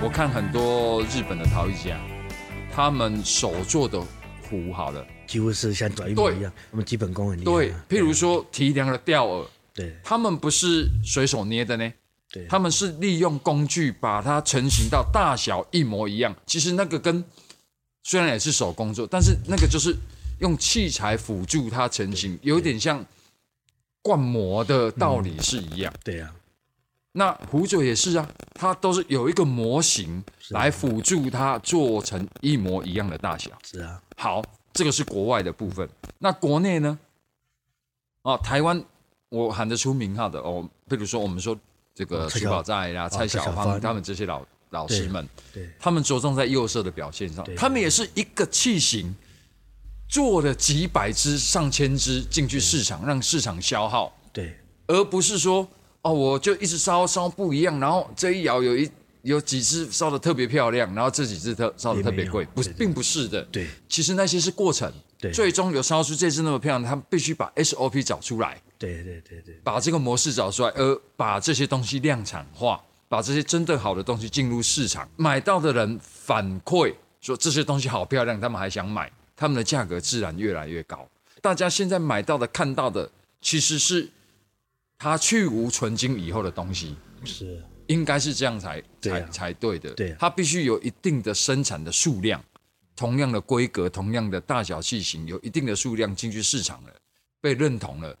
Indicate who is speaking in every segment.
Speaker 1: 我看很多日本的陶艺家，他们手做的壶好了，
Speaker 2: 几乎是像转一模一样，他们基本功很厉害啊。
Speaker 1: 对，譬如说提梁的吊耳，
Speaker 2: 对
Speaker 1: 他们不是随手捏的呢，
Speaker 2: 对，
Speaker 1: 他们是利用工具把它成型到大小一模一样。其实那个跟虽然也是手工做，但是那个就是用器材辅助它成型，有点像灌模的道理是一样。
Speaker 2: 对啊，
Speaker 1: 那壶酒也是啊，它都是有一个模型来辅助它做成一模一样的大小。
Speaker 2: 是啊，
Speaker 1: 好，这个是国外的部分。那国内呢？哦，台湾我喊得出名号的哦，比如说我们说这个徐宝在啦、
Speaker 2: 哦
Speaker 1: 蔡小
Speaker 2: 芳
Speaker 1: 芳。他们这些老老师们，
Speaker 2: 对
Speaker 1: 他们着重在釉色的表现上，他们也是一个器型做了几百只、上千只进去市场，让市场消耗。
Speaker 2: 对。
Speaker 1: 而不是说哦，我就一直烧烧不一样，然后这一窑有一有几只烧的特别漂亮，然后这几只特烧的特别贵不并不是的。
Speaker 2: 对。
Speaker 1: 其实那些是过程，
Speaker 2: 对。
Speaker 1: 最终有烧出这只那么漂亮，他们必须把 SOP 找出来，
Speaker 2: 对对对对
Speaker 1: 把这个模式找出来，而把这些东西量产化，把这些真的好的东西进入市场，买到的人反馈说这些东西好漂亮，他们还想买，他们的价格自然越来越高。大家现在买到的、看到的，其实是它去无纯金以后的东西，
Speaker 2: 是，
Speaker 1: 应该是这样才才才对的。
Speaker 2: 对
Speaker 1: 它必须有一定的生产的数量，同样的规格、同样的大小器型，有一定的数量进去市场了，被认同了，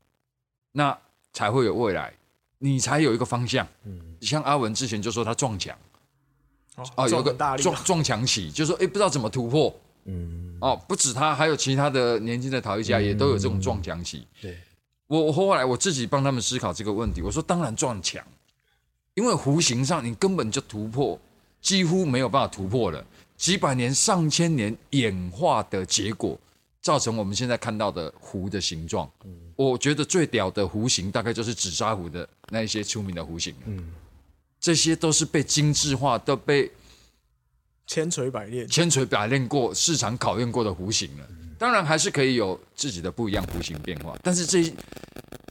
Speaker 1: 那才会有未来，你才有一个方向。
Speaker 2: 嗯，
Speaker 1: 像阿文之前就说他撞墙，
Speaker 3: 哦
Speaker 1: 哦，有个
Speaker 3: 大
Speaker 1: 撞撞墙期，就说哎、诶不知道怎么突破。
Speaker 2: 嗯，
Speaker 1: 哦，不止他，还有其他的年轻的陶艺家也都有这种撞墙期。
Speaker 2: 对
Speaker 1: 我我后来我自己帮他们思考这个问题，我说当然撞墙，因为弧形上你根本就突破，几乎没有办法突破了，几百年、上千年演化的结果，造成我们现在看到的弧的形状。我觉得最屌的弧形大概就是紫砂壶的那一些出名的弧形了，
Speaker 2: 嗯，
Speaker 1: 这些都是被精致化、都被
Speaker 3: 千锤百炼，
Speaker 1: 千锤百炼过、市场考验过的弧形了。当然还是可以有自己的不一样弧形变化，但是这些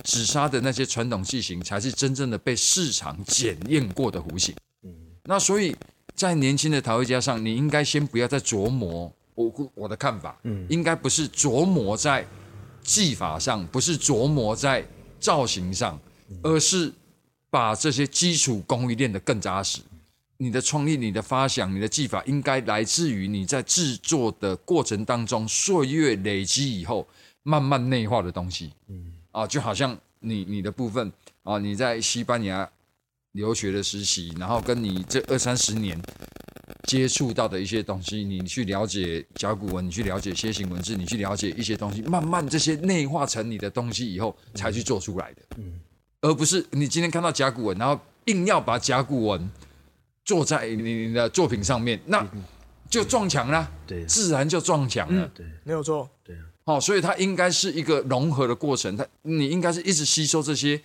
Speaker 1: 紫砂的那些传统器型才是真正的被市场检验过的弧形。那所以在年轻的陶艺家上，你应该先不要再琢磨我我的看法，
Speaker 2: 嗯。
Speaker 1: 应该不是琢磨在技法上，不是琢磨在造型上，而是把这些基础工艺练得更扎实。你的创意、你的发想、你的技法，应该来自于你在制作的过程当中，岁月累积以后，慢慢内化的东西。嗯，啊，就好像你你的部分啊，你在西班牙留学的实习，然后跟你这二三十年接触到的一些东西，你去了解甲骨文，你去了解楔形文字，你去了解一些东西，慢慢这些内化成你的东西以后，才去做出来的。
Speaker 2: 嗯，
Speaker 1: 而不是你今天看到甲骨文，然后硬要把甲骨文做在你的作品上面，那就撞墙了，
Speaker 2: 对
Speaker 1: 自然就撞墙了。
Speaker 2: 对。
Speaker 3: 没有错，
Speaker 2: 对啊，
Speaker 1: 哦，所以它应该是一个融合的过程，它你应该是一直吸收这些，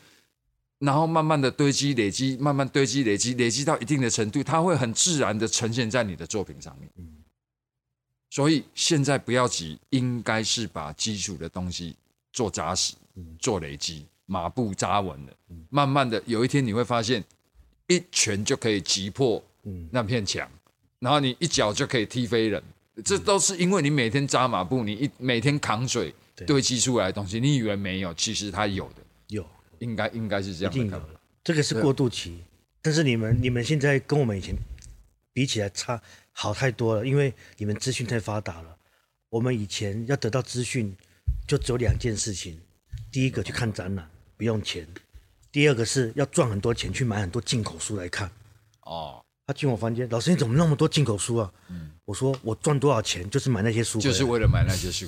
Speaker 1: 然后慢慢的堆积、累积，慢慢堆积、累积，累积到一定的程度，它会很自然的呈现在你的作品上面。所以现在不要急，应该是把基础的东西做扎实，做累积，马步扎稳了，慢慢的有一天你会发现，一拳就可以击破
Speaker 2: 嗯。
Speaker 1: 那片墙，然后你一脚就可以踢飞人。这都是因为你每天扎马步，你一每天扛水堆积出来的东西，你以为没有，其实它有的，
Speaker 2: 有
Speaker 1: 应该应该是这
Speaker 2: 一定
Speaker 1: 的看法。
Speaker 2: 这个是过渡期。但是你们你们现在跟我们以前比起来差好太多了，因为你们资讯太发达了。我们以前要得到资讯，就只有两件事情：第一个去看展览，不用钱；第二个是要赚很多钱去买很多进口书来看。
Speaker 1: 哦，
Speaker 2: 他进我房间，老师你怎么那么多进口书啊？我说我赚多少钱就是买那些书，
Speaker 1: 就是为了买那些书，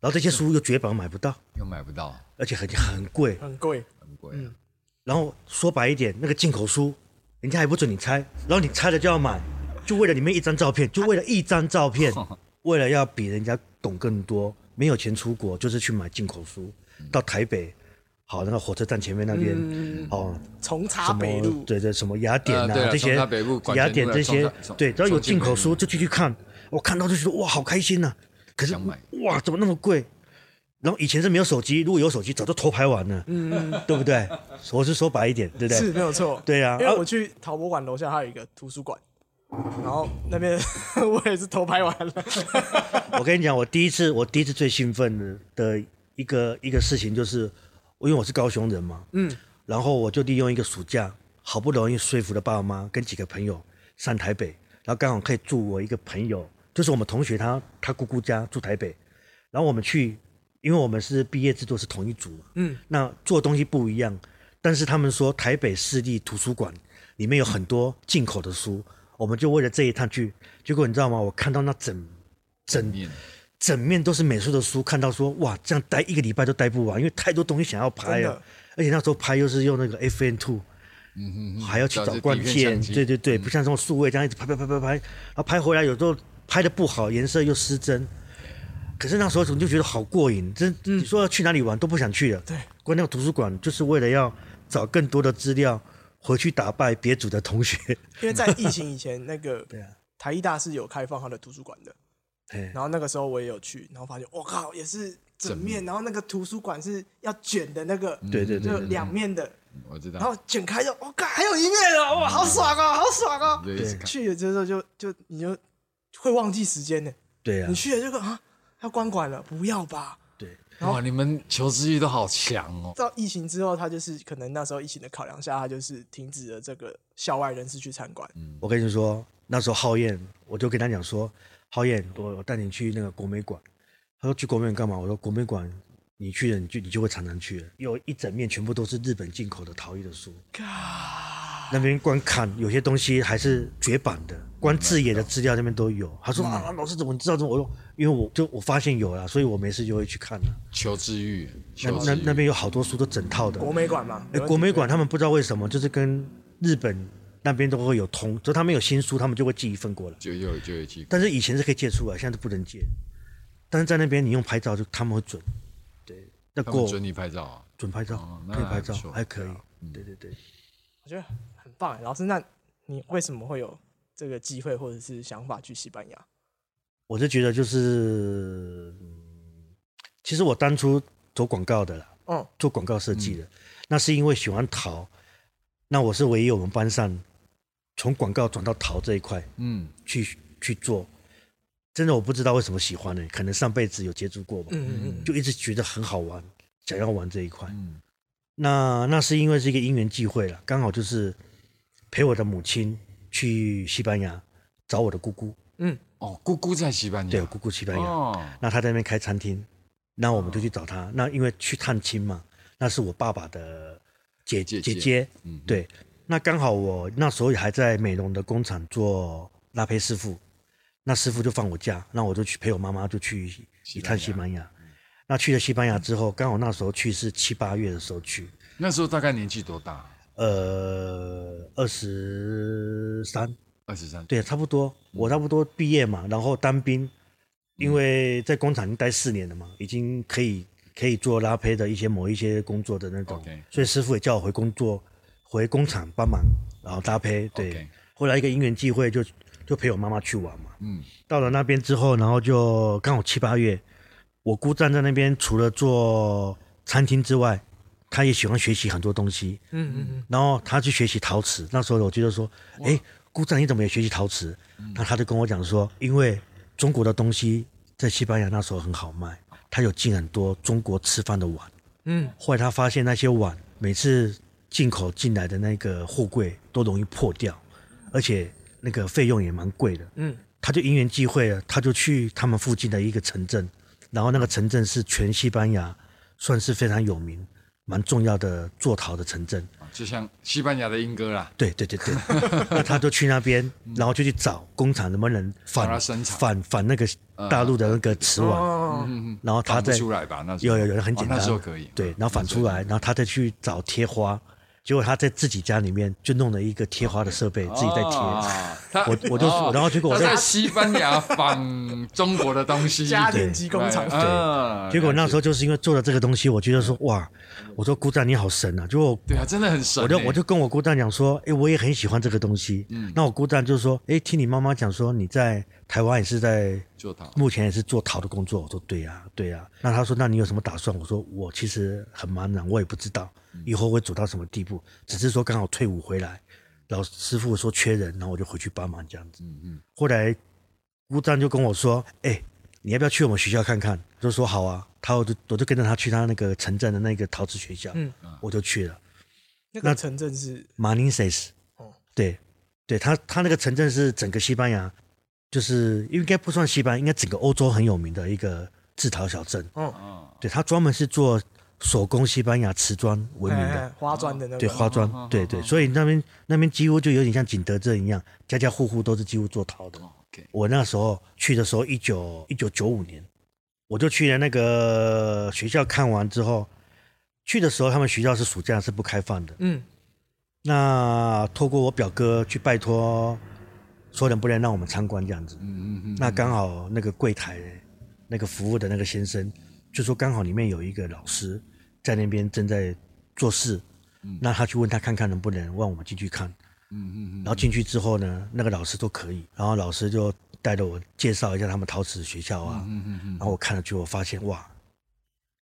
Speaker 2: 然后这些书又绝版买不到，
Speaker 1: 又买不到，
Speaker 2: 而且很很贵。
Speaker 3: 很贵，
Speaker 1: 很贵。
Speaker 2: 然后说白一点，那个进口书，人家还不准你拆，然后你拆了就要买，就为了里面一张照片，就为了一张照片，为了要比人家懂更多，没有钱出国，就是去买进口书。到台北，好那个火车站前面那边，
Speaker 3: 嗯，
Speaker 2: 哦，
Speaker 3: 重
Speaker 2: 什
Speaker 3: 查北路
Speaker 2: 么，对对，什么雅典啊、
Speaker 1: 呃啊
Speaker 2: 这些雅典这些，对，只要有进口书就进去看，我看到就觉得哇，好开心呐、可是
Speaker 1: 想买
Speaker 2: 哇，怎么那么贵？然后以前是没有手机，如果有手机，早就偷拍完了，
Speaker 3: 嗯，
Speaker 2: 对不对？我是说白一点，对不对
Speaker 3: 是
Speaker 2: 对？
Speaker 3: 没有错。
Speaker 2: 对啊啊
Speaker 3: 因为我去陶博馆楼下还有一个图书馆，然后那边 我也是偷拍完了。
Speaker 2: 我跟你讲，我第一次，我第一次最兴奋的的一个一个事情就是，因为我是高雄人嘛，
Speaker 3: 嗯，
Speaker 2: 然后我就利用一个暑假，好不容易说服了爸妈跟几个朋友上台北，然后刚好可以住我一个朋友，就是我们同学他他姑姑家住台北，然后我们去，因为我们是毕业制作是同一组嘛，
Speaker 3: 嗯，
Speaker 2: 那做的东西不一样，但是他们说台北市立图书馆里面有很多进口的书，我们就为了这一趟去，结果你知道吗？我看到那整整
Speaker 1: 面。
Speaker 2: 整面都是美术的书，看到说哇，这样待一个礼拜都待不完，因为太多东西想要拍了，而且那时候拍又是用那个 FN Two，
Speaker 1: 嗯哼
Speaker 2: 还要去找关键，对对对，不像这种数位这样一直拍拍拍拍拍，然后拍回来有时候拍的不好，颜色又失真。可是那时候总就觉得好过瘾，真你说要去哪里玩都不想去了。
Speaker 3: 对，
Speaker 2: 关那个图书馆就是为了要找更多的资料，回去打败别组的同学。
Speaker 3: 因为在疫情以前，那个
Speaker 2: 对啊，
Speaker 3: 台艺大是有开放他的图书馆的，
Speaker 2: 对，
Speaker 3: 然后那个时候我也有去，然后发现我靠，也是整面，然后那个图书馆是要卷的那个，
Speaker 2: 对对对
Speaker 3: 就两面的，
Speaker 1: 我知道，
Speaker 3: 然后卷开就，我靠，还有一面哦，哇，好爽啊，好爽啊！
Speaker 2: 对
Speaker 3: 去了之后就就你就会忘记时间呢，
Speaker 2: 对啊。
Speaker 3: 你，去了这个啊要关馆了，不要吧？
Speaker 2: 对，
Speaker 1: 哇，你们求知欲都好强哦。
Speaker 3: 到疫情之后，他就是可能那时候疫情的考量下，他就是停止了这个校外人士去参观。
Speaker 2: 我跟你说，那时候浩燕，我就跟他讲说，浩燕，我我带你去那个国美馆。他说去国美馆干嘛？我说国美馆你去了，你就你就会常常去了。有一整面全部都是日本进口的陶艺的书，那边光看有些东西还是绝版的，光字眼的资料那边都有。他说啊，老师怎么知道这种？我说因为我就我发现有了，所以我没事就会去看了。
Speaker 1: 求知欲，
Speaker 2: 那
Speaker 1: 求知欲
Speaker 2: 那那边有好多书都整套的。
Speaker 3: 国美馆嘛，
Speaker 2: 哎，国美馆他们不知道为什么，就是跟日本那边都会有通，就他们有新书，他们就会寄一份过来。
Speaker 1: 就有就有寄。
Speaker 2: 但是以前是可以借出来，现在都不能借。但是在那边你用拍照就他们会准，对，那过
Speaker 1: 他们准你拍照啊？
Speaker 2: 准拍照
Speaker 1: 哦，
Speaker 2: 可以拍照
Speaker 1: 还
Speaker 2: 可以
Speaker 1: 对啊，
Speaker 2: 对对对。
Speaker 3: 我觉得很棒。老师，那你为什么会有这个机会或者是想法去西班牙？
Speaker 2: 我是觉得就是，嗯其实我当初走广告的啦，
Speaker 3: 嗯，
Speaker 2: 做广告设计的，那是因为喜欢陶，那我是唯一我们班上从广告转到陶这一块
Speaker 1: 嗯，
Speaker 2: 去去做，真的我不知道为什么喜欢呢、可能上辈子有接触过吧，
Speaker 3: 嗯嗯嗯，
Speaker 2: 就一直觉得很好玩，想要玩这一块。
Speaker 1: 嗯
Speaker 2: 那那是因为是一个因缘际会了，刚好就是陪我的母亲去西班牙找我的姑姑，嗯。
Speaker 1: 哦，姑姑在西班牙。
Speaker 2: 对，姑姑西班牙，
Speaker 1: 哦，
Speaker 2: 那她在那边开餐厅，那我们就去找她。那因为去探亲嘛，那是我爸爸的姐
Speaker 1: 姐姐。
Speaker 2: 姐姐，
Speaker 1: 嗯，
Speaker 2: 对。那刚好我那时候也还在美容的工厂做拉胚师傅，那师傅就放我假，那我就去陪我妈妈就去一趟西班牙。那去了西班牙之后，刚好那时候去是七八月的时候去，
Speaker 1: 那时候大概年纪多大？
Speaker 2: 呃，二十三，
Speaker 1: 二十三。
Speaker 2: 对，差不多。我差不多毕业嘛，然后当兵，因为在工厂已经待四年了嘛，已经可以可以做拉胚的一些某一些工作的那种所以师傅也叫我回工作，回工厂帮忙，然后搭胚。对后来一个因缘际会就，就陪我妈妈去玩嘛。
Speaker 1: 嗯，
Speaker 2: 到了那边之后，然后就刚好七八月，我姑站在那边，除了做餐厅之外，她也喜欢学习很多东西。
Speaker 3: 嗯嗯嗯，
Speaker 2: 然后他去学习陶瓷，那时候我觉得说，哎，姑丈你怎么也学习陶瓷？那他就跟我讲说，因为中国的东西在西班牙那时候很好卖，他有进很多中国吃饭的碗。
Speaker 3: 嗯，
Speaker 2: 后来他发现那些碗每次进口进来的那个货柜都容易破掉，而且那个费用也蛮贵的。
Speaker 3: 嗯，
Speaker 2: 他就因缘际会了，他就去他们附近的一个城镇，然后那个城镇是全西班牙算是非常有名、蛮重要的做陶的城镇。
Speaker 1: 就像西班牙的英哥啦。
Speaker 2: 对对对对，那他就去那边，然后就去找工厂能不能反
Speaker 1: 生产。
Speaker 2: 反反那个大陆的那个瓷碗，然后他再
Speaker 1: 出来吧？那
Speaker 2: 有有有很简单，
Speaker 1: 哦那时候可以。
Speaker 2: 对，然后反出来，然后他再去找贴花，结果他在自己家里面就弄了一个贴花的设备，自己在贴。
Speaker 1: 啊
Speaker 2: 我我就
Speaker 1: 哦
Speaker 2: 然后结果我在
Speaker 1: 在西班牙仿中国的东西，
Speaker 3: 家电机工厂，
Speaker 1: 对
Speaker 2: 结果那时候就是因为做了这个东西，我觉得说哇，我说姑丈你好神啊！结果
Speaker 1: 对啊，真的很神欸。
Speaker 2: 我就我就跟我姑丈讲说，哎，我也很喜欢这个东西。
Speaker 1: 嗯
Speaker 2: 那我姑丈就说，哎，听你妈妈讲说你在台湾也是在
Speaker 1: 做陶，
Speaker 2: 目前也是做陶的工作。我说对呀、对呀、那他说，那你有什么打算？我说我其实很茫然，我也不知道。以后会走到什么地步，只是说刚好退伍回来，老师傅说缺人，然后我就回去帮忙这样子。
Speaker 1: 嗯嗯，
Speaker 2: 后来姑丈就跟我说，哎，你要不要去我们学校看看？就说好啊，他我就我就跟着他去他那个城镇的那个陶瓷学校，
Speaker 3: 嗯。
Speaker 2: 我就去了。
Speaker 3: 那个城镇是？
Speaker 2: 马宁塞斯。
Speaker 3: 哦，
Speaker 2: 对，对他他那个城镇是整个西班牙，就是应该不算西班牙，应该整个欧洲很有名的一个制陶小镇。
Speaker 3: 嗯，
Speaker 1: 哦，
Speaker 2: 对，他专门是做手工西班牙瓷砖闻名的，
Speaker 3: 花砖的那个
Speaker 2: 对花砖
Speaker 1: 哦，
Speaker 2: 对对，所以那边那边几乎就有点像景德镇一样，家家户户都是几乎做陶的。我那时候去的时候，一九一九九五年，我就去了那个学校看完之后，去的时候他们学校是暑假是不开放的。
Speaker 3: 嗯
Speaker 2: 那透过我表哥去拜托，说能不能让我们参观这样子。
Speaker 1: 嗯嗯嗯，
Speaker 2: 那刚好那个柜台那个服务的那个先生就说，刚好里面有一个老师在那边正在做事，那他去问他看看能不能让我们进去看。
Speaker 1: 嗯嗯嗯
Speaker 2: 然后进去之后呢，那个老师都可以，然后老师就带着我介绍一下他们陶瓷学校啊，
Speaker 1: 嗯嗯嗯
Speaker 2: 然后我看了之后，我发现哇，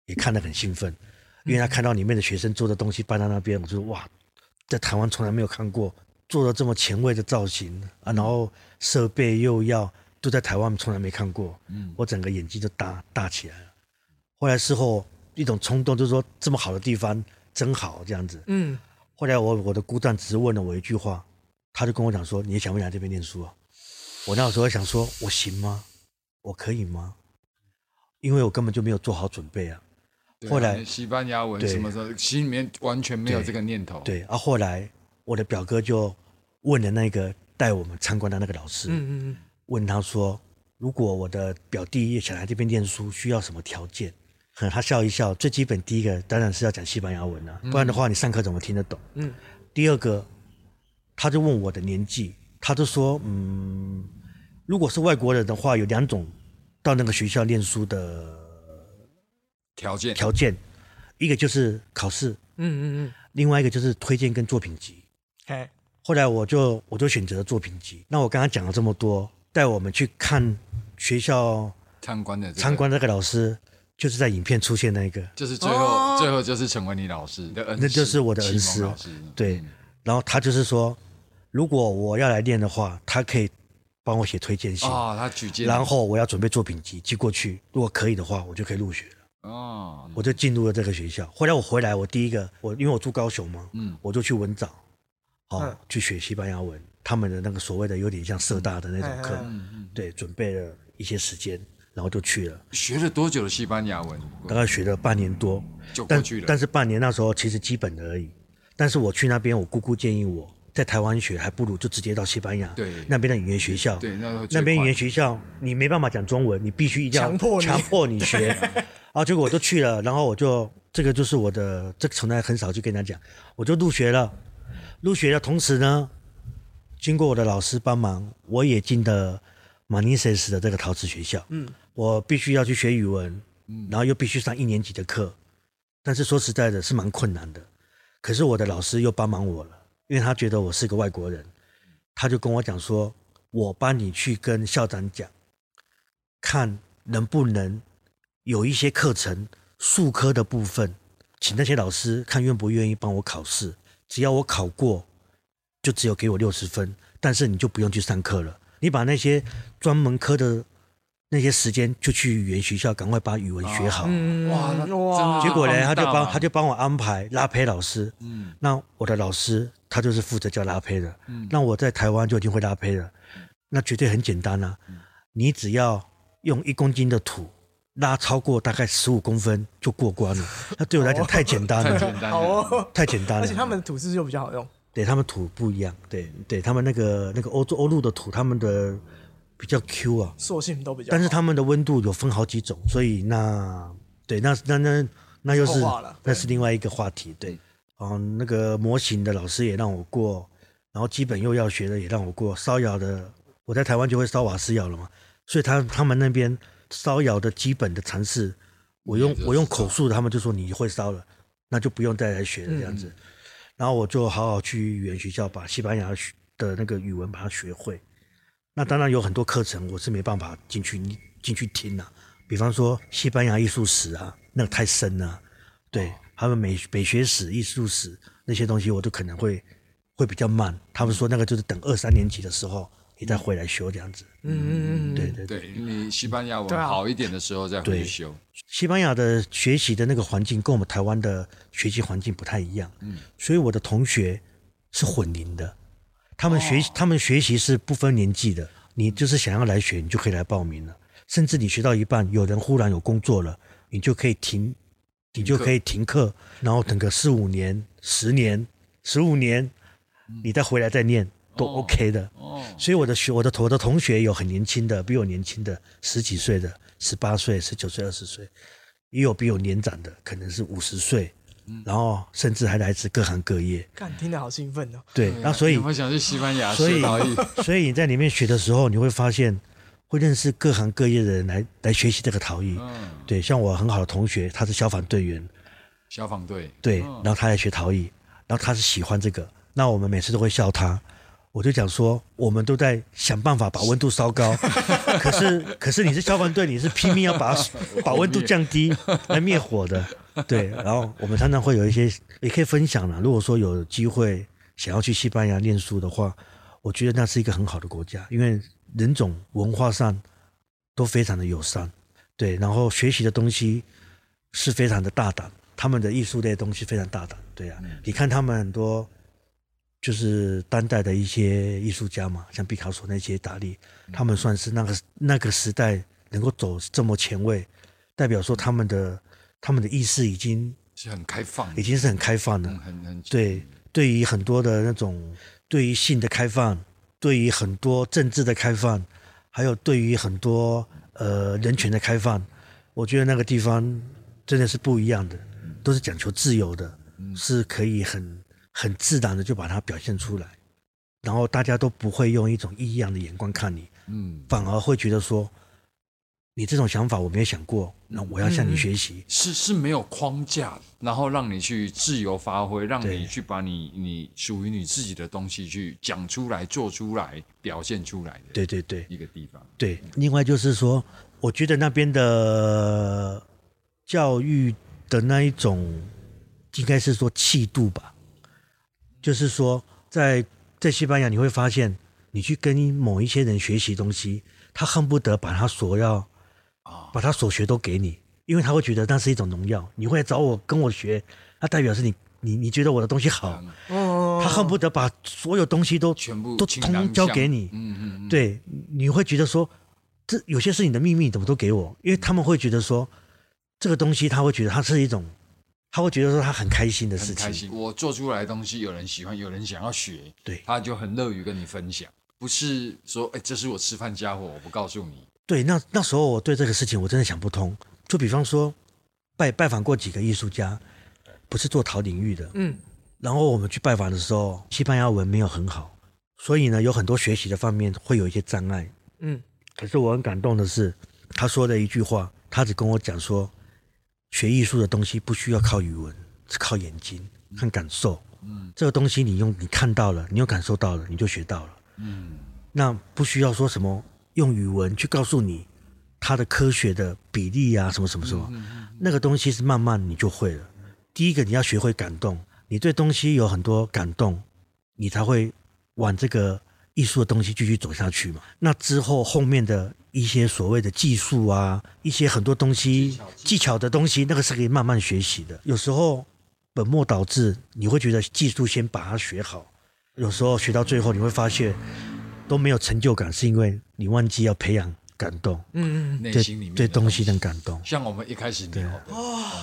Speaker 2: 也看得很兴奋，因为他看到里面的学生做的东西搬到那边，我就说哇，在台湾从来没有看过做的这么前卫的造型啊，然后设备又要都在台湾从来没看过，
Speaker 1: 嗯
Speaker 2: 我整个眼睛就大大起来了。后来事后一种冲动，就是说这么好的地方真好这样子。
Speaker 3: 嗯，
Speaker 2: 后来我我的姑丈只是问了我一句话，他就跟我讲说：“你想不想来这边念书啊？”我那时候想说：“我行吗？我可以吗？”因为我根本就没有做好准备啊。后来
Speaker 1: 西班牙文
Speaker 2: 对
Speaker 1: 什么时候心里面完全没有这个念头，
Speaker 2: 对，啊，后来我的表哥就问了那个带我们参观的那个老师，
Speaker 3: 嗯嗯嗯，
Speaker 2: 问他说：“如果我的表弟也想来这边念书，需要什么条件？”哼他笑一笑，最基本第一个当然是要讲西班牙文啊，不然的话你上课怎么听得懂？
Speaker 3: 嗯，
Speaker 2: 第二个，他就问我的年纪，他就说：“嗯，如果是外国人的话，有两种到那个学校念书的
Speaker 1: 条件。
Speaker 2: 条件，一个就是考试，
Speaker 3: 嗯嗯嗯，
Speaker 2: 另外一个就是推荐跟作品集。”
Speaker 3: 哎，
Speaker 2: 后来我就我就选择了作品集。那我刚刚讲了这么多，带我们去看学校
Speaker 1: 参观的这个
Speaker 2: 参观那个老师，就是在影片出现那个。
Speaker 1: 就是最后最后就是成为你老师的恩师，
Speaker 2: 那就是我的恩师
Speaker 1: 启蒙老师，
Speaker 2: 对，然后他就是说，如果我要来练的话，他可以帮我写推荐信，
Speaker 1: 啊，他举荐，
Speaker 2: 然后我要准备作品集寄过去。如果可以的话，我就可以入学了。
Speaker 1: 哦，
Speaker 2: 我就进入了这个学校。后来我回来，我第一个我因为我住高雄嘛，
Speaker 1: 嗯
Speaker 2: 我就去文藻，哦，
Speaker 3: 嗯。
Speaker 2: 去学西班牙文，他们的那个所谓的有点像社大的那种课，对，准备了一些时间，然后就去了，
Speaker 1: 学了多久的西班牙文？
Speaker 2: 大概学了半年多，但
Speaker 1: 就过去了，
Speaker 2: 但是半年那时候其实基本的而已。但是我去那边，我姑姑建议我在台湾学，还不如就直接到西班牙，
Speaker 1: 对。
Speaker 2: 那边的语言学校，
Speaker 1: 对那
Speaker 2: 边语言学校你没办法讲中文，你必须一定要
Speaker 3: 强迫你。
Speaker 2: 强迫你学。然 后结果我就去了，然后我就这个就是我的，这个从来很少去跟人家讲，我就入学了。入学的同时呢，经过我的老师帮忙，我也进的马尼塞斯的这个陶瓷学校。
Speaker 3: 嗯，
Speaker 2: 我必须要去学语文，
Speaker 1: 嗯
Speaker 2: 然后又必须上一年级的课，但是说实在的，是蛮困难的。可是我的老师又帮忙我了，因为他觉得我是个外国人，他就跟我讲说，我帮你去跟校长讲，看能不能有一些课程数科的部分，请那些老师看愿不愿意帮我考试，只要我考过，就只有给我六十分，但是你就不用去上课了，你把那些专门科的那些时间就去语言学校，赶快把语文学好。
Speaker 3: 嗯
Speaker 1: 哇
Speaker 3: 哇，
Speaker 2: 结果呢，他就帮他就帮我安排拉胚老师。
Speaker 1: 嗯
Speaker 2: 那我的老师他就是负责教拉胚的。
Speaker 1: 嗯
Speaker 2: 那我在台湾就已经会拉胚了，那绝对很简单啊！
Speaker 1: 嗯
Speaker 2: 你只要用一公斤的土拉超过大概十五公分就过关了。那对我来讲太简单了，
Speaker 1: 太简单
Speaker 3: 好
Speaker 1: 了，
Speaker 3: 哦，
Speaker 2: 太简单了。
Speaker 3: 而且他。们的土质就比较好用，
Speaker 2: 对他们土不一样，对对，他们那个那个欧洲欧陆的土，他们的比较 Q 啊，
Speaker 3: 塑性都比较，
Speaker 2: 但是他们的温度有分好几种，所以那对那那那那又是那是另外一个话题，对。哦，那个模型的老师也让我过，然后基本又要学的也让我过，烧窑的我在台湾就会烧瓦斯窑了嘛，所以他他们那边烧窑的基本的常识，我用我用口述，他们就说你会烧了，那就不用再来学了这样子。然后我就好好去语言学校把西班牙学的那个语文把它学会。那当然有很多课程我是没办法进去进去听啊，比方说西班牙艺术史啊，那个太深了、对，他们美美学史、艺术史那些东西，我都可能会会比较慢。他们说那个就是等二三年级的时候你再回来修这样子。
Speaker 3: 嗯嗯嗯，
Speaker 2: 对对
Speaker 1: 对。你西班牙文好一点的时候再回
Speaker 2: 对。
Speaker 1: 去修。
Speaker 2: 西班牙的学习的那个环境跟我们台湾的学习环境不太一样，
Speaker 1: 嗯。
Speaker 2: 所以我的同学是混龄的，他们学、
Speaker 1: 哦。
Speaker 2: 他们学习是不分年纪的，你就是想要来学，你就可以来报名了，甚至你学到一半，有人忽然有工作了，你就可以停，你就可以停课，然后等个四五年、十年、十五年，你再回来再念都
Speaker 1: 哦
Speaker 2: OK 的。
Speaker 1: 哦，
Speaker 2: 所以我的学我的我的同学有很年轻的，比我年轻的十几岁的，十八岁、十九岁、二十岁，也有比我年长的，可能是五十岁，然后甚至还来自各行各业。
Speaker 3: 看听得好兴奋哦。
Speaker 2: 对，那所以
Speaker 1: 你有没有想去西班牙
Speaker 2: 所以
Speaker 1: 学陶艺？
Speaker 2: 所以你在里面学的时候，你会发现会认识各行各业的人来来学习这个陶艺。
Speaker 1: 嗯，
Speaker 2: 对，像我很好的同学，他是消防队员，
Speaker 1: 消防队。
Speaker 2: 对，
Speaker 1: 嗯
Speaker 2: 然后他来学陶艺，然后他是喜欢这个，那我们每次都会笑他。我就讲说，我们都在想办法把温度烧高，可是可是你是消防队，你是拼命要把 把温度降低来灭火的，对。然后我们常常会有一些也可以分享了。如果说有机会想要去西班牙念书的话，我觉得那是一个很好的国家，因为人种文化上都非常的友善，对。然后学习的东西是非常的大胆，他们的艺术类的东西非常大胆，对啊。你看他们很多就是当代的一些艺术家嘛，像毕卡索那些达利，他们算是那个那个时代能够走这么前卫，代表说他们的他们的意识已经
Speaker 1: 是很开放，
Speaker 2: 已经是很开放的，
Speaker 1: 嗯很很
Speaker 2: 对，对于很多的那种对于性的开放，对于很多政治的开放，还有对于很多呃人权的开放，我觉得那个地方真的是不一样的，都是讲求自由的，是可以很很自然的就把它表现出来，然后大家都不会用一种异样的眼光看你，
Speaker 1: 嗯，
Speaker 2: 反而会觉得说，你这种想法我没有想过，那我要向你学习。
Speaker 1: 是是没有框架，然后让你去自由发挥，让你去把你你属于你自己的东西去讲出来、做出来、表现出来的
Speaker 2: 对对对。
Speaker 1: 一个地方。
Speaker 2: 对，另外就是说，我觉得那边的教育的那一种，应该是说气度吧，就是说在在西班牙你会发现，你去跟某一些人学习东西，他恨不得把他所要把他所学都给你，因为他会觉得那是一种荣耀。你会来找我跟我学，那代表是你你你觉得我的东西好，
Speaker 3: 哦，
Speaker 2: 他恨不得把所有东西都
Speaker 1: 全部
Speaker 2: 都通交给你。
Speaker 1: 嗯嗯嗯，
Speaker 2: 对，你会觉得说，这有些是你的秘密，怎么都给我？因为他们会觉得说，这个东西他会觉得它是一种，他会觉得说他很开心的事情。
Speaker 1: 很开心。我做出来的东西有人喜欢，有人想要学，
Speaker 2: 对
Speaker 1: 他就很乐于跟你分享，不是说哎，这是我吃饭家伙，我不告诉你。
Speaker 2: 对，那那时候我对这个事情我真的想不通。就比方说，拜拜访过几个艺术家，不是做陶领域的，
Speaker 3: 嗯，
Speaker 2: 然后我们去拜访的时候，西班牙文没有很好，所以呢，有很多学习的方面会有一些障碍。
Speaker 3: 嗯，
Speaker 2: 可是我很感动的是，他说的一句话，他只跟我讲说，学艺术的东西不需要靠语文，是靠眼睛看感受。嗯，这个东西你用你看到了，你有感受到了，你就学到了。
Speaker 1: 嗯，
Speaker 2: 那不需要说什么用语文去告诉你它的科学的比例啊，什么什么什么，那个东西是慢慢你就会了。第一个你要学会感动，你对东西有很多感动，你才会往这个艺术的东西继续走下去嘛。那之后后面的一些所谓的技术啊，一些很多东西技巧的东西，那个是可以慢慢学习的。有时候本末倒置，你会觉得技术先把它学好，有时候学到最后你会发现都没有成就感，是因为你忘记要培养感动，
Speaker 3: 嗯嗯，
Speaker 2: 对
Speaker 1: 内心里面
Speaker 2: 对
Speaker 1: 的
Speaker 2: 东西的感动。
Speaker 1: 像我们一开始聊的东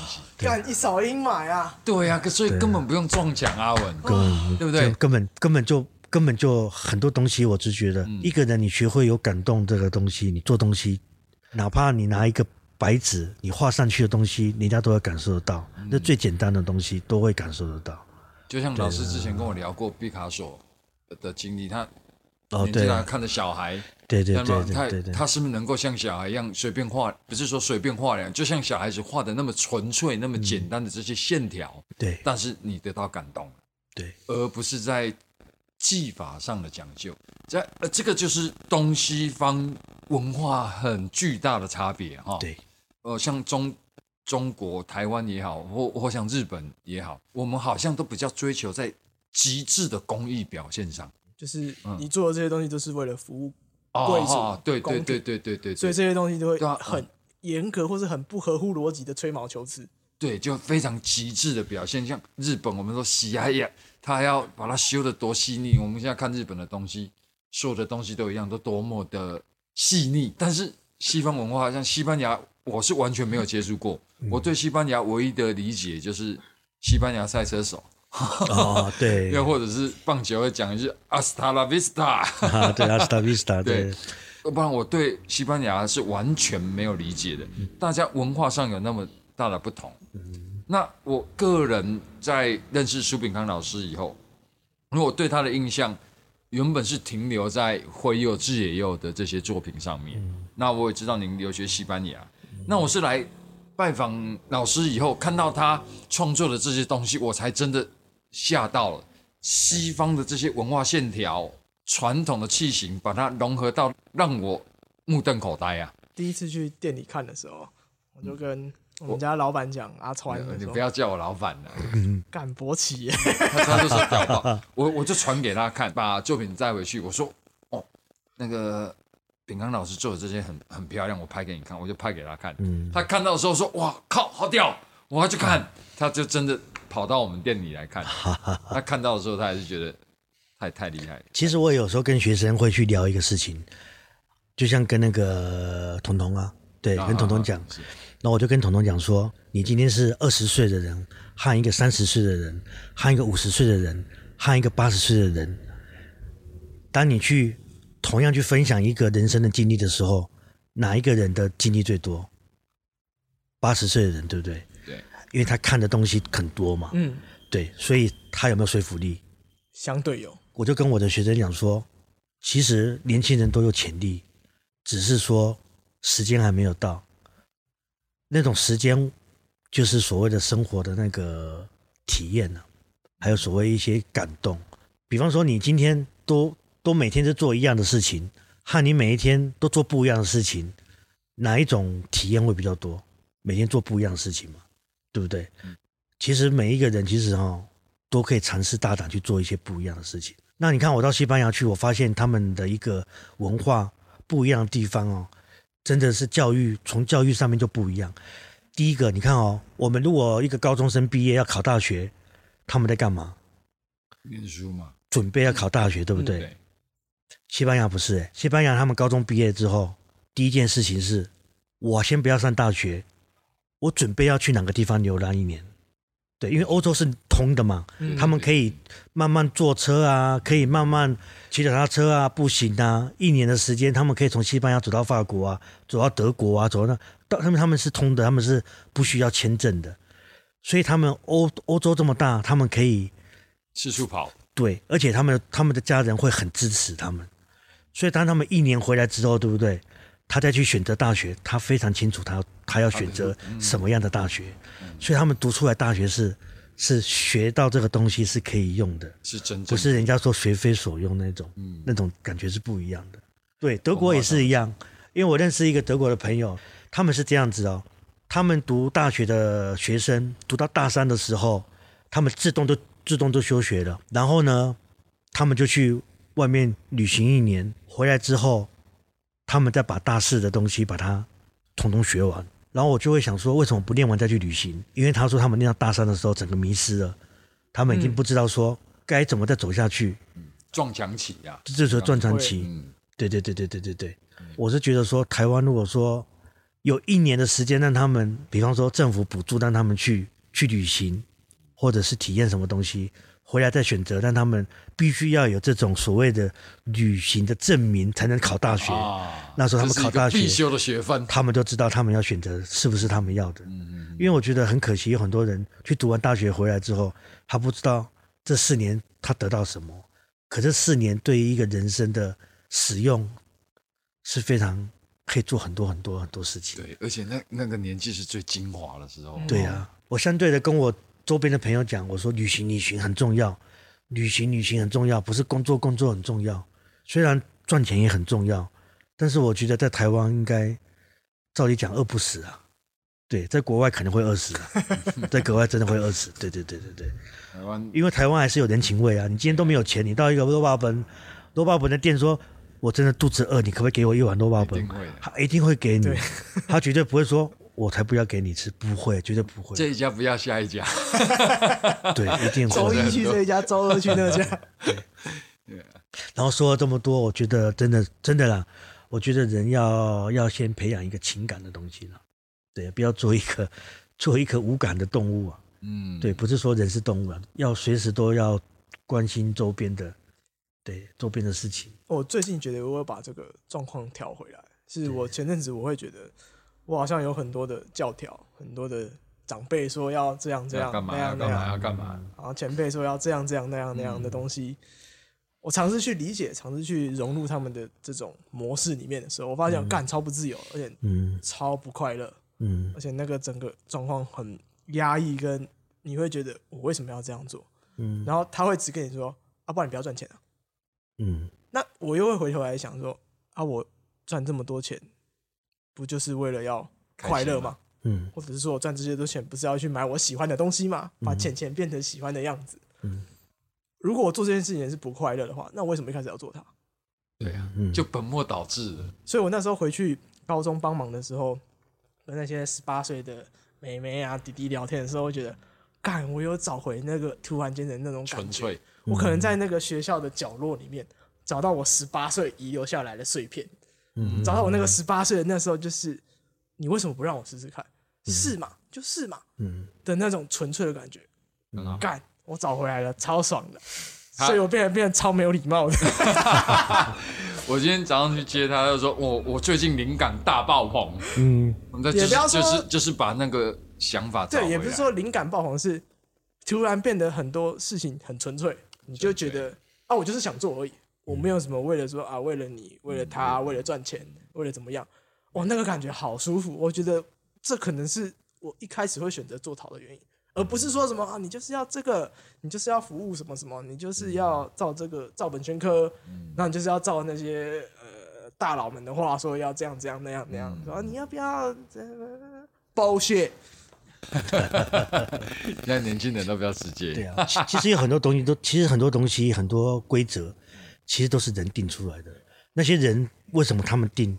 Speaker 1: 西，
Speaker 3: 干一扫阴霾啊，
Speaker 1: 对呀、所以根本不用撞墙，阿文，
Speaker 2: 根本
Speaker 1: 对不对？
Speaker 2: 根本根本就根本就很多东西，我只觉得、
Speaker 1: 嗯
Speaker 2: 一个人你学会有感动这个东西，你做东西，哪怕你拿一个白纸，你画上去的东西，人家都会感受得到。
Speaker 1: 嗯
Speaker 2: 那最简单的东西都会感受得到。
Speaker 1: 就像老师之前跟我聊过毕卡索的经历，他
Speaker 2: 哦，
Speaker 1: 年纪
Speaker 2: 对啊，
Speaker 1: 大看着小孩，
Speaker 2: 对对对，
Speaker 1: 他是不是能够像小孩一样随便画？不是说随便画两，就像小孩子画的那么纯粹、那么简单的这些线条，
Speaker 2: 对
Speaker 1: 但是你得到感动，
Speaker 2: 对，
Speaker 1: 而不是在技法上的讲究。这呃，这个就是东西方文化很巨大的差别哈。
Speaker 2: 对，
Speaker 1: 呃，像中中国、台湾也好，或或像日本也好，我们好像都比较追求在极致的工艺表现上。
Speaker 3: 就是
Speaker 1: 嗯
Speaker 3: 你做的这些东西都是为了服务贵族
Speaker 1: 哦，对对对对对对，
Speaker 3: 所以这些东西都会很严格，或是很不合乎逻辑的吹毛求疵。
Speaker 1: 对，就非常极致的表现。像日本，我们说喜爱呀，他还要把它修的多细腻。我们现在看日本的东西，所有的东西都一样，都多么的细腻。但是西方文化，像西班牙，我是完全没有接触过。我对西班牙唯一的理解就是西班牙赛车手，
Speaker 2: 哦，对，
Speaker 1: 又或者是棒球会讲一句 “hasta la vista”。
Speaker 2: 啊，对，阿斯塔，
Speaker 1: 对
Speaker 2: 对，
Speaker 1: 要不然我对西班牙是完全没有理解的。大家文化上有那么大的不同。那我个人在认识苏炳康老师以后，因为我对他的印象原本是停留在灰幼、志野幼的这些作品上面。那我也知道您留学西班牙，那我是来拜访老师以后，看到他创作的这些东西，我才真的吓到了。西方的这些文化线条、传统的器型，把它融合到让我目瞪口呆啊！
Speaker 3: 第一次去店里看的时候，我就跟我们家老板讲阿川
Speaker 1: 你不，要叫我老板了，
Speaker 3: 干勃起耶，
Speaker 1: 他他就说屌爆，我我就传给他看，把作品带回去，我说哦，那个炳刚老师做的这些很很漂亮，我拍给你看，我就拍给他看。
Speaker 2: 嗯，
Speaker 1: 他看到的时候说哇靠，好屌，我要去看，他就真的跑到我们店里来看。他看到的时候，他还是觉得太太厉害了。
Speaker 2: 其实我有时候跟学生会去聊一个事情，就像跟那个彤彤啊，对，跟彤彤讲，
Speaker 1: 是
Speaker 2: 那我就跟彤彤讲说，你今天是二十岁的人，和一个三十岁的人，和一个五十岁的人，和一个八十岁的人，当你去同样去分享一个人生的经历的时候，哪一个人的经历最多？八十岁的人，对不对？
Speaker 1: 对，
Speaker 2: 因为他看的东西很多嘛，
Speaker 3: 嗯，
Speaker 2: 对，所以他有没有说服力？
Speaker 3: 相对有，
Speaker 2: 我就跟我的学生讲说，其实年轻人都有潜力，只是说时间还没有到。那种时间就是所谓的生活的那个体验呢、还有所谓一些感动。比方说，你今天都都每天都做一样的事情，和你每一天都做不一样的事情，哪一种体验会比较多？每天做不一样的事情嘛，对不对？其实每一个人其实哈、都可以尝试大胆去做一些不一样的事情。那你看，我到西班牙去，我发现他们的一个文化不一样的地方哦，真的是教育从教育上面就不一样。第一个，你看哦，我们如果一个高中生毕业要考大学，他们在干嘛？
Speaker 1: 念书嘛，
Speaker 2: 准备要考大学，对不对？
Speaker 1: 对，
Speaker 2: 西班牙不是、欸，西班牙他们高中毕业之后，第一件事情是，我先不要上大学，我准备要去哪个地方流浪一年。对，因为欧洲是通的嘛，
Speaker 3: 嗯
Speaker 2: 他们可以慢慢坐车啊，可以慢慢骑脚踏车啊，步行啊，一年的时间，他们可以从西班牙走到法国啊，走到德国啊，走到那，到他们他们是通的，他们是不需要签证的，所以他们欧欧洲这么大，他们可以
Speaker 1: 四处跑，
Speaker 2: 对，而且他们他们的家人会很支持他们，所以当他们一年回来之后，对不对？他再去选择大学，他非常清楚他他要选择什么样的大学，所以他们读出来大学是是学到这个东西是可以用的，
Speaker 1: 是真正
Speaker 2: 不是人家说学非所用那种，
Speaker 1: 嗯
Speaker 2: 那种感觉是不一样的。对，德国也是一样，因为我认识一个德国的朋友，他们是这样子哦，他们读大学的学生读到大三的时候，他们自动都自动都休学了，然后呢，他们就去外面旅行一年，回来之后，他们再把大四的东西把它统统学完。然后我就会想说，为什么不练完再去旅行？因为他说他们练到大三的时候，整个迷失了，他们已经不知道说该怎么再走下去，
Speaker 1: 撞墙期呀，
Speaker 2: 这就是撞墙期。
Speaker 1: 嗯，
Speaker 2: 对对对对对对对，我是觉得说，台湾如果说有一年的时间让他们，比方说政府补助让他们去去旅行，或者是体验什么东西，回来再选择，但他们必须要有这种所谓的旅行的证明才能考大学。
Speaker 1: 啊，
Speaker 2: 那时候他们考大学
Speaker 1: 必修的学分，
Speaker 2: 他们就知道他们要选择是不是他们要的。嗯因为我觉得很可惜，有很多人去读完大学回来之后，他不知道这四年他得到什么，可这四年对于一个人生的使用是非常可以做很多很多很多事情。
Speaker 1: 对，而且那那个年纪是最精华的时候。
Speaker 2: 对啊，我相对的跟我周边的朋友讲，我说旅行旅行很重要，旅行旅行很重要，不是工作工作很重要。虽然赚钱也很重要，但是我觉得在台湾应该照理讲饿不死啊。对，在国外可能会饿死啊，在国外真的会饿死。对对对对对，
Speaker 1: 台湾
Speaker 2: 因为台湾还是有人情味啊。你今天都没有钱，你到一个罗巴本罗巴本的店说，我真的肚子饿，你可不可以给我一碗罗巴本
Speaker 1: 一定会的？
Speaker 2: 他一定会给你，他绝对不会说。我才不要给你吃，不会，绝对不会。
Speaker 1: 这一家不要下一家，
Speaker 2: 对，一定
Speaker 3: 周。一去这一家，周二去那家。
Speaker 2: 对然后说了这么多，我觉得真的真的啦，我觉得人要要先培养一个情感的东西了，对，不要做一个做一个无感的动物啊。
Speaker 1: 嗯，
Speaker 2: 对，不是说人是动物啊，要随时都要关心周边的，对周边的事情。
Speaker 3: 我最近觉得我会把这个状况调回来，是我前阵子我会觉得我好像有很多的教条，很多的长辈说要这样这样
Speaker 1: 要干嘛
Speaker 3: 那样那
Speaker 1: 要干嘛要，干嘛？
Speaker 3: 然后前辈说要这样这样那样那样的东西，我尝试去理解，尝试去融入他们的这种模式里面的时候，我发现干超不自由，而且
Speaker 2: 嗯。
Speaker 3: 超不快乐，
Speaker 2: 嗯。
Speaker 3: 而且那个整个状况很压抑，跟你会觉得我为什么要这样做？
Speaker 2: 嗯。
Speaker 3: 然后他会只跟你说啊，不然你不要赚钱啊。
Speaker 2: 嗯。
Speaker 3: 那我又会回头来想说啊，我赚这么多钱，不就是为了要快乐吗？
Speaker 2: 嗯
Speaker 3: 或者是说我赚这些多钱，不是要去买我喜欢的东西吗？把钱钱变成喜欢的样子。
Speaker 2: 嗯
Speaker 3: 如果我做这件事情是不快乐的话，那我为什么一开始要做它？
Speaker 1: 对啊，
Speaker 2: 嗯，
Speaker 1: 就本末倒置了。
Speaker 3: 所以我那时候回去高中帮忙的时候，跟那些十八岁的妹妹啊弟弟聊天的时候，我觉得，干，我有找回那个突然间的那种感觉。
Speaker 1: 纯粹，
Speaker 3: 我可能在那个学校的角落里面找到我十八岁遗留下来的碎片，
Speaker 2: 嗯
Speaker 3: 找到我那个十八岁的那时候，就是你为什么不让我试试看？是嘛，就是嘛
Speaker 2: 嗯
Speaker 3: 的那种纯粹的感觉。
Speaker 1: 很好。
Speaker 3: 干，我找回来了，超爽的。所以我变得变得超没有礼貌的。
Speaker 1: 我今天早上去接他，他就说我我最近灵感大爆棚，
Speaker 2: 嗯
Speaker 1: 那就是
Speaker 3: 也不要说
Speaker 1: 就是就是把那个想法找
Speaker 3: 对，也不是说灵感爆棚，是突然变得很多事情很纯粹，你就觉得啊，我就是想做而已，我没有什么为了说啊，为了你，为了他，为了赚钱，为了怎么样，哇，那个感觉好舒服。我觉得这可能是我一开始会选择做陶的原因，而不是说什么啊，你就是要这个，你就是要服务什么什么，你就是要照这个照本宣科，那你就是要照那些呃大佬们的话说要这样这样那样那样，说啊你要不要这 bullshit。
Speaker 1: 现在年轻人都比较直接。
Speaker 2: 对啊，其其实有很多东西都，其实很多东西很多规则，其实都是人定出来的。那些人为什么他们定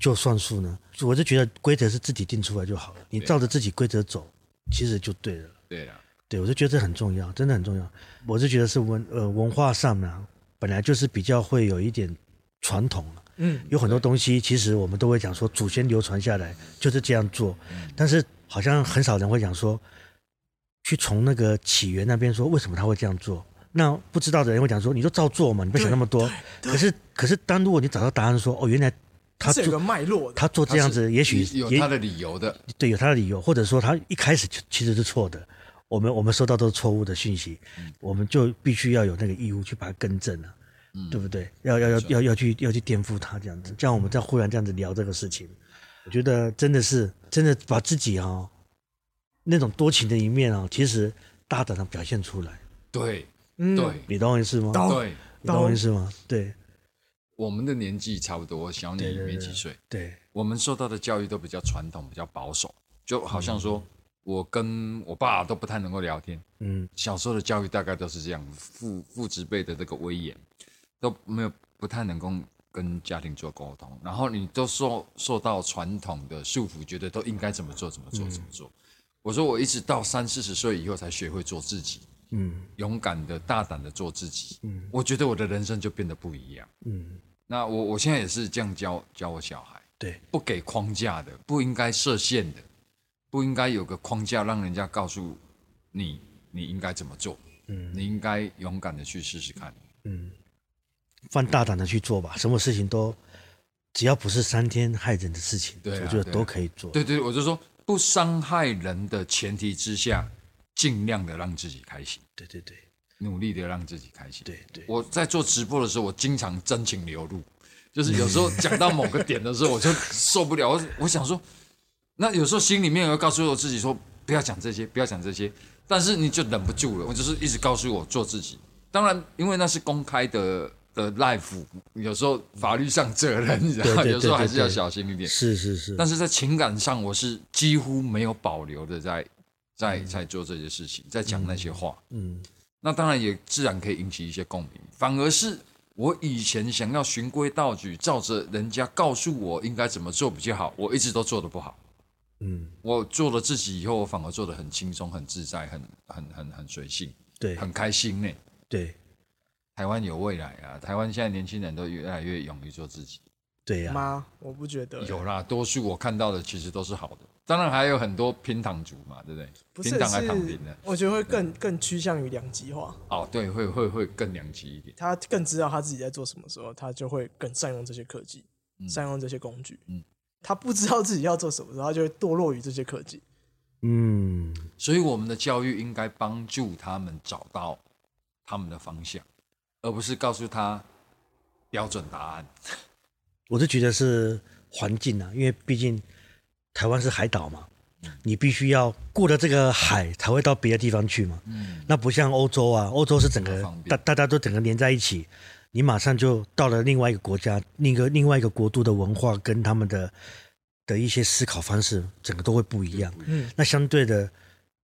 Speaker 2: 就算数呢？我就觉得规则是自己定出来就好了，你照着自己规则走，其实就对了。
Speaker 1: 对啊，
Speaker 2: 对，我就觉得这很重要，真的很重要。我是觉得是文呃文化上呢，本来就是比较会有一点传统啊
Speaker 3: 嗯，
Speaker 2: 有很多东西，其实我们都会讲说祖先流传下来就是这样做，但是好像很少人会讲说，去从那个起源那边说为什么他会这样做。那不知道的人会讲说，你就照做嘛，你不要想那么多。可是可是，当如果你找到答案说，哦，原来他
Speaker 3: 是有个
Speaker 2: 做
Speaker 3: 脉络。
Speaker 2: 他做这样子，也许
Speaker 1: 有他的理由的。
Speaker 2: 对，有他的理由，或者说他一开始就其实是错的，我们我们收到都是错误的讯息，我们就必须要有那个义务去把它更正啊，对不对？要要要要要去要去颠覆它这样子，这样我们再忽然这样子聊这个事情，我觉得真的是真的把自己啊、那种多情的一面啊，其实大胆的表现出来，
Speaker 1: 对
Speaker 3: 嗯，
Speaker 1: 对。
Speaker 2: 你懂我意思吗？
Speaker 3: 懂。
Speaker 1: 对，
Speaker 2: 你懂我意思吗？对。
Speaker 1: 我们的年纪差不多，小你没几岁。
Speaker 2: 对，
Speaker 1: 我们受到的教育都比较传统，比较保守，就好像说我跟我爸都不太能够聊天。
Speaker 2: 嗯。
Speaker 1: 小时候的教育大概都是这样，父父职辈的这个威严都没有不太能够跟家庭做沟通，然后你都受受到传统的束缚，觉得都应该怎么做怎么做怎么做。我说我一直到三四十岁以后才学会做自己，
Speaker 2: 嗯
Speaker 1: 勇敢的、大胆的做自己。
Speaker 2: 嗯
Speaker 1: 我觉得我的人生就变得不一样。
Speaker 2: 嗯，
Speaker 1: 那我我现在也是这样教教我小孩，
Speaker 2: 对，
Speaker 1: 不给框架的，不应该设限的，不应该有个框架让人家告诉你你应该怎么做，
Speaker 2: 嗯
Speaker 1: 你应该勇敢的去试试看。
Speaker 2: 嗯，放大胆的去做吧，什么事情都只要不是伤天害人的事情，
Speaker 1: 对啊
Speaker 2: 我觉得都可以做。
Speaker 1: 对对，我就说不伤害人的前提之下，尽量的让自己开心。
Speaker 2: 对对对，
Speaker 1: 努力的让自己开心。
Speaker 2: 对对，
Speaker 1: 我在做直播的时候，我经常真情流露，就是有时候 讲到某个点的时候，我就受不了。我 我想说，那有时候心里面也会告诉我自己说，不要讲这些，不要讲这些，但是你就忍不住了。我就是一直告诉我做自己。当然，因为那是公开的的 life，有时候法律上责任，你知道有时候还是要小心一点。
Speaker 2: 是是是，
Speaker 1: 但是在情感上，我是几乎没有保留的在在在做这些事情，在讲那些话。
Speaker 2: 嗯
Speaker 1: 那当然也自然可以引起一些共鸣。反而是我以前想要循规蹈矩，照着人家告诉我应该怎么做比较好，我一直都做的不好。
Speaker 2: 嗯，
Speaker 1: 我做了自己以后，我反而做的很轻松、很自在、很很很很随性、
Speaker 2: 对
Speaker 1: 很开心呢。
Speaker 2: 对
Speaker 1: 台湾有未来啊！台湾现在年轻人都越来越勇于做自己。
Speaker 2: 对呀、
Speaker 3: 妈？我不觉得
Speaker 1: 有啦，多数我看到的其实都是好的，当然还有很多平躺族嘛，对不对？
Speaker 3: 不是
Speaker 1: 拼躺还
Speaker 3: 是
Speaker 1: 躺平的。
Speaker 3: 我觉得会更更趋向于两极化。
Speaker 1: 哦，对，会会会更两极一点。
Speaker 3: 他更知道他自己在做什么时候，他就会更善用这些科技，善用这些工具。
Speaker 1: 嗯
Speaker 3: 他不知道自己要做什么时候，他就会堕落于这些科技。
Speaker 2: 嗯，
Speaker 1: 所以我们的教育应该帮助他们找到他们的方向，而不是告诉他标准答案。
Speaker 2: 我是觉得是环境啊，因为毕竟台湾是海岛嘛，你必须要过了这个海才会到别的地方去嘛。
Speaker 1: 嗯，
Speaker 2: 那不像欧洲啊，欧洲是整个大大家都整个连在一起，你马上就到了另外一个国家，另一个另外一个国度的文化跟他们的的一些思考方式，整个都会不一样。
Speaker 3: 嗯，
Speaker 2: 那相对的，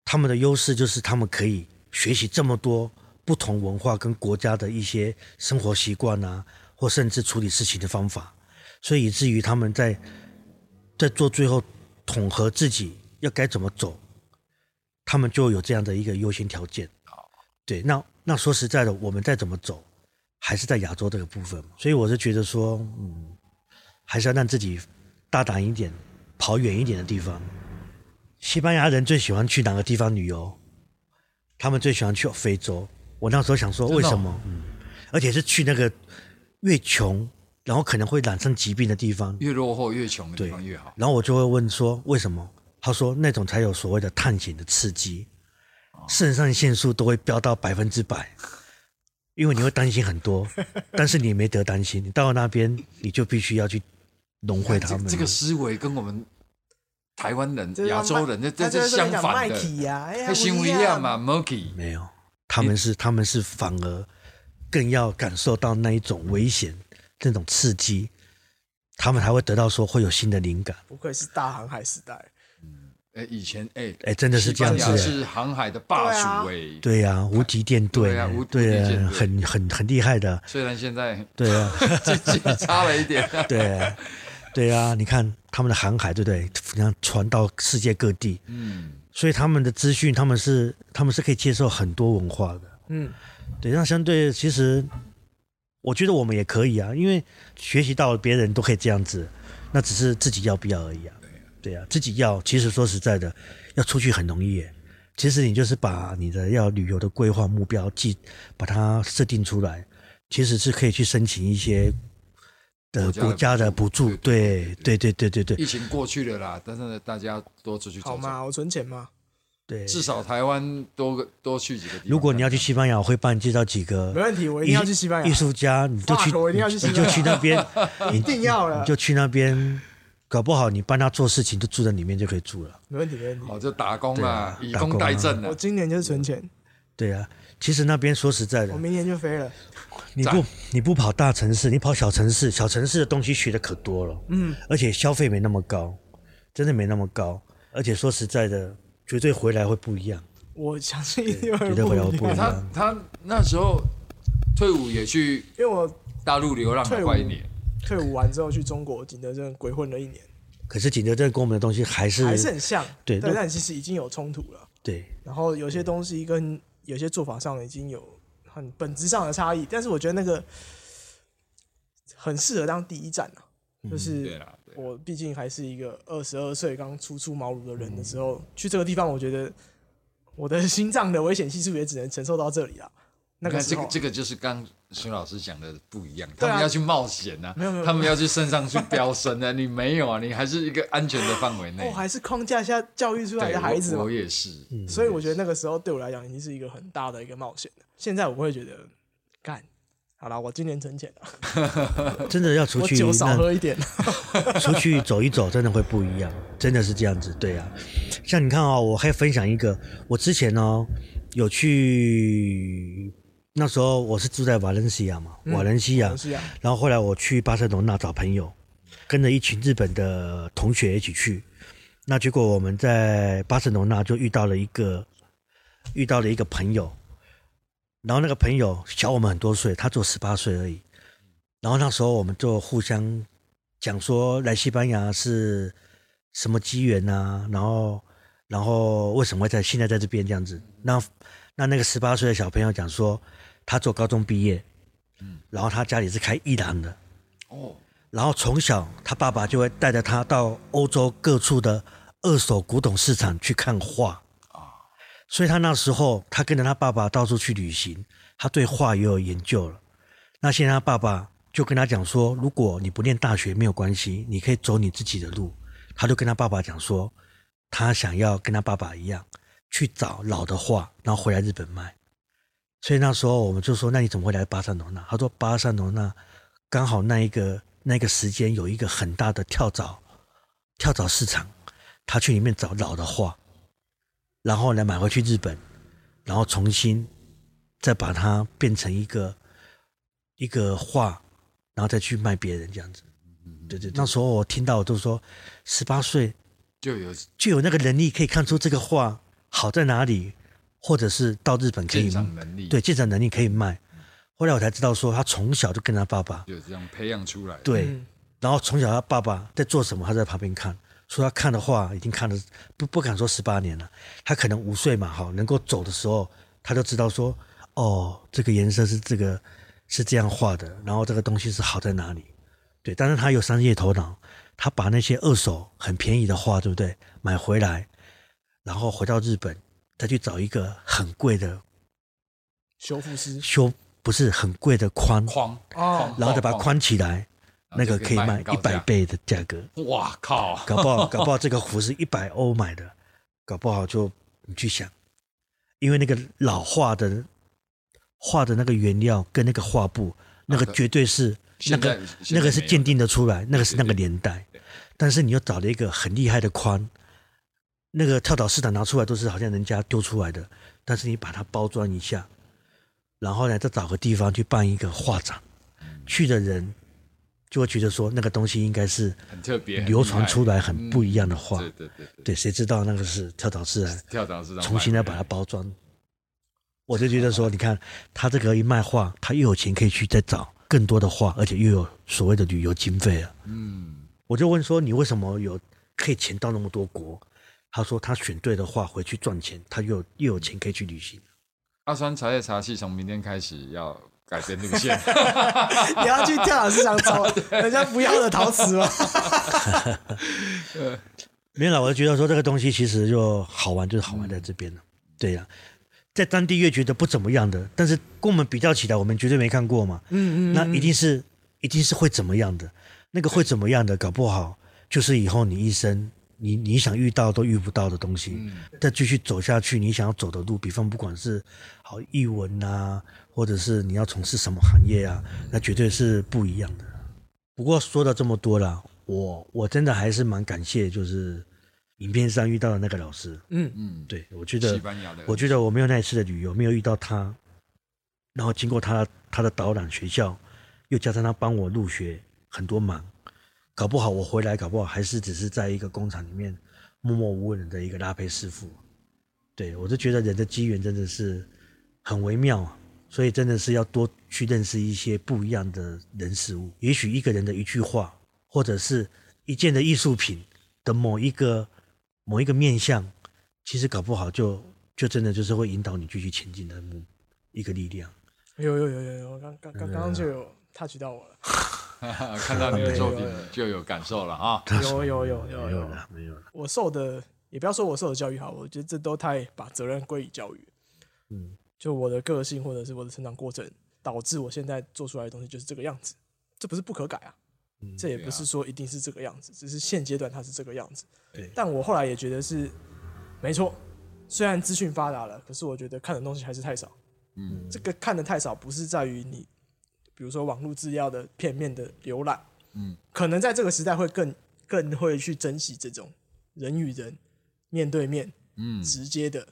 Speaker 2: 他们的优势就是他们可以学习这么多不同文化跟国家的一些生活习惯啊，或甚至处理事情的方法，所以以至于他们在在做最后统合自己要该怎么走，他们就有这样的一个优先条件。对，那那说实在的，我们再怎么走，还是在亚洲这个部分嘛，所以我是觉得说，嗯，还是要让自己大胆一点，跑远一点的地方。西班牙人最喜欢去哪个地方旅游？他们最喜欢去非洲。我那时候想说，为什么？嗯，而且是去那个越穷，然后可能会染上疾病的地方。
Speaker 1: 越落后越穷的地方越好。
Speaker 2: 然后我就会问说，为什么？他说那种才有所谓的探险的刺激，肾上腺素都会飙到百分之百，因为你会担心很多，但是你没得担心，你到了那边你就必须要去融汇他们。
Speaker 1: 这这个思维跟我们台湾人、亚洲人，这这这
Speaker 3: 他就会跟你讲
Speaker 1: 相反的。他行为一样嘛
Speaker 2: 没有，他们是他们是反而更要感受到那一种危险、那种刺激，他们才会得到说会有新的灵感。
Speaker 3: 不愧是大航海时代。
Speaker 1: 哎，以前哎
Speaker 2: 哎真的是这样子
Speaker 1: 是航海的霸主哎。
Speaker 2: 对呀、无敌舰队，
Speaker 1: 对啊无敌舰队
Speaker 2: 啊，很很很厉害的，
Speaker 1: 虽然现在
Speaker 2: 对啊。
Speaker 1: 经济差了一点，
Speaker 2: 对，对啊，你看他们的航海，对不对？你看传到世界各地，
Speaker 1: 嗯，
Speaker 2: 所以他们的资讯，他们是他们是可以接受很多文化的。
Speaker 3: 嗯，
Speaker 2: 对，那相对其实，我觉得我们也可以啊，因为学习到别人都可以这样子，那只是自己要不要而已啊。对啊，自己要，其实说实在的，要出去很容易耶。其实你就是把你的要旅游的规划目标记，把它设定出来，其实是可以去申请一些的
Speaker 1: 国家的
Speaker 2: 国家的补助。对对对对对对
Speaker 1: 疫情过去了啦，但是，大家多出去走走，
Speaker 3: 好嘛，我存钱嘛，
Speaker 2: 对。
Speaker 1: 至少台湾多个多去几个地方。
Speaker 2: 如果你要去西班牙，我会帮你介绍几个
Speaker 3: 没问题，我一定要去西班牙
Speaker 2: 艺，术家，你就去，
Speaker 3: 我一定要去西
Speaker 2: 你
Speaker 3: 班牙
Speaker 2: 就去那边，
Speaker 3: 一定要了
Speaker 2: 你，就去那边，搞不好你帮他做事情，就住在里面就可以住了。
Speaker 3: 没问题，没问题。
Speaker 1: 哦，就打工啊，以
Speaker 2: 打工
Speaker 1: 代赈啊，
Speaker 3: 我今年就是存钱，
Speaker 2: 对啊，其实那边说实在的
Speaker 3: 我，明年就飞了。
Speaker 2: 你不你不跑大城市，你跑小城市，小城市的东西学的可多了，
Speaker 3: 嗯，
Speaker 2: 而且消费没那么高，真的没那么高，而且说实在的，绝对回来会不一样。
Speaker 3: 我相信一定会
Speaker 2: 绝对会有不一
Speaker 3: 不一样，
Speaker 2: 样
Speaker 1: 他他那时候退伍也去
Speaker 3: 因为我
Speaker 1: 大陆流浪了
Speaker 3: 退伍
Speaker 1: 快一年，
Speaker 3: 退伍完之后去中国景德镇鬼混了一年，
Speaker 2: 可是景德镇跟我们的东西还是
Speaker 3: 还是很像，
Speaker 2: 对那
Speaker 3: 但其实已经有冲突了。
Speaker 2: 对。
Speaker 3: 然后有些东西跟有些做法上已经有很本质上的差异，但是我觉得那个很适合当第一站啊，就是我毕竟还是一个二十二岁刚初出茅庐的人的时候，去这个地方，我觉得我的心脏的危险系数也只能承受到这里了。那个
Speaker 1: 这个这个就是刚孙老师讲的不一样，他们要去冒险呐、
Speaker 3: 没有没有
Speaker 1: 他们要去升上去飙升啊，你没有啊，你还是一个安全的范围内。
Speaker 3: 我，还是框架下教育出来，的孩子嘛。
Speaker 1: 我我，也是，
Speaker 3: 所以我觉得那个时候对我来讲已经是一个很大的一个冒险了。现在我会觉得，干，好了，我今年存钱了，
Speaker 2: 真的要出去
Speaker 3: 我酒少喝一点。
Speaker 2: 出去走一走，真的会不一样，真的是这样子，对啊。像你看哦，我还分享一个，我之前哦有去，那时候我是住在瓦伦西亚嘛，瓦伦西亚，
Speaker 3: 西亚，
Speaker 2: 然后后来我去巴塞罗那找朋友，跟着一群日本的同学一起去。那结果我们在巴塞罗那就遇到了一个遇到了一个朋友，然后那个朋友小我们很多岁，他只有十八岁而已。然后那时候我们就互相讲说来西班牙是什么机缘啊，然后然后为什么会在现在在这边这样子？那那那个十八岁的小朋友讲说，他做高中毕业，然后他家里是开艺廊的，
Speaker 1: 哦，
Speaker 2: 然后从小他爸爸就会带着他到欧洲各处的二手古董市场去看画所以他那时候他跟着他爸爸到处去旅行，他对画也有研究了。那现在他爸爸就跟他讲说，如果你不念大学没有关系，你可以走你自己的路。他就跟他爸爸讲说，他想要跟他爸爸一样去找老的画，然后回来日本卖。所以那时候我们就说，那你怎么会来巴塞罗那？他说巴塞罗那刚好那一个那个时间有一个很大的跳蚤跳蚤市场，他去里面找老的画，然后呢买回去日本，然后重新再把它变成一个一个画，然后再去卖别人这样子。对对，那时候我听到我都说，十八岁
Speaker 1: 就有
Speaker 2: 就有那个能力可以看出这个画好在哪里，或者是到日本可以
Speaker 1: 能力，
Speaker 2: 对，鉴赏能力可以卖。后来我才知道说，他从小就跟他爸爸
Speaker 1: 就这样培养出来。，
Speaker 2: 对，
Speaker 3: 嗯
Speaker 2: 然后从小他爸爸在做什么，他在旁边看，说他看的画已经看了不不敢说十八年了，他可能五岁嘛，哈，能够走的时候，他就知道说，哦，这个颜色是这个是这样画的，然后这个东西是好在哪里，对，但是他有商业头脑，他把那些二手很便宜的画，对不对，买回来，然后回到日本，再去找一个很贵的
Speaker 3: 修复师。
Speaker 2: 修，不是很贵的框，
Speaker 1: 框
Speaker 3: 哦
Speaker 2: 然后再把它框起来，那个可以
Speaker 1: 卖
Speaker 2: 卖一百倍的价格。
Speaker 1: 哇靠！
Speaker 2: 搞不好，搞不好这个壶是一百欧买的，搞不好就你去想，因为那个老画的画的那个原料跟那个画布，那个绝对是那个那个是鉴定的出来，那个是那个年代，但是你又找了一个很厉害的框，那个跳蚤市场拿出来都是好像人家丢出来的，但是你把它包装一下，然后呢再找个地方去办一个画展，去的人就会觉得说那个东西应该是
Speaker 1: 很特别，
Speaker 2: 流传出来很不一样的话。
Speaker 1: 对对对对，
Speaker 2: 对，谁知道那个是跳蚤市来
Speaker 1: 跳蚤市场
Speaker 2: 重新来把它包装。我就觉得说，你看他这个一卖画，他又有钱可以去再找更多的画，而且又有所谓的旅游经费了。
Speaker 1: 嗯，
Speaker 2: 我就问说，你为什么有可以钱到那么多国？他说他选对的画回去赚钱，他又又有钱可以去旅行。
Speaker 1: 阿川茶叶茶器从明天开始要改变路线，
Speaker 3: 你要去跳蚤市场找人家不要的陶瓷吗？
Speaker 2: 没有啦，我就觉得说这个东西其实就好玩，就是好玩在这边了。对呀、在当地越觉得不怎么样的，但是跟我们比较起来，我们绝对没看过嘛。
Speaker 3: 嗯
Speaker 2: 那一定是一定是会怎么样的，那个会怎么样的，搞不好就是以后你一生你你想遇到都遇不到的东西。
Speaker 1: 嗯，
Speaker 2: 再继续走下去，你想要走的路，比方不管是好译文啊，或者是你要从事什么行业啊，那绝对是不一样的。不过说到这么多了，我我真的还是蛮感谢，就是影片上遇到的那个老师。
Speaker 3: 嗯
Speaker 1: 嗯，
Speaker 2: 对我觉得
Speaker 1: 西班牙的，
Speaker 2: 我觉得我没有那一次的旅游，没有遇到他，然后经过他他的导览学校，又加上他帮我入学很多忙，搞不好我回来，搞不好还是只是在一个工厂里面默默无闻的一个拉胚师傅。对我就觉得人的机缘真的是很微妙啊，所以真的是要多去认识一些不一样的人事物。也许一个人的一句话，或者是一件的艺术品的某一个某一个面相，其实搞不好就就真的就是会引导你继续前进的目一个力量。
Speaker 3: 有有有有有，刚刚刚刚刚就有 touch 到我了，
Speaker 1: 看到你的作品就有感受了啊。
Speaker 3: 有有有有有，
Speaker 2: 没有了，没有了。
Speaker 3: 我受的也不要说我受的教育好，我觉得这都太把责任归于教育。
Speaker 2: 嗯，
Speaker 3: 就我的个性或者是我的成长过程，导致我现在做出来的东西就是这个样子，这不是不可改啊。这也不是说一定是这个样子，只是现阶段它是这个样子。
Speaker 2: 对
Speaker 3: 但我后来也觉得是没错，虽然资讯发达了，可是我觉得看的东西还是太少。
Speaker 1: 嗯，
Speaker 3: 这个看的太少，不是在于你，比如说网络资料的片面的浏览，
Speaker 1: 嗯，
Speaker 3: 可能在这个时代会更更会去珍惜这种人与人面对面，
Speaker 1: 嗯
Speaker 3: 直接的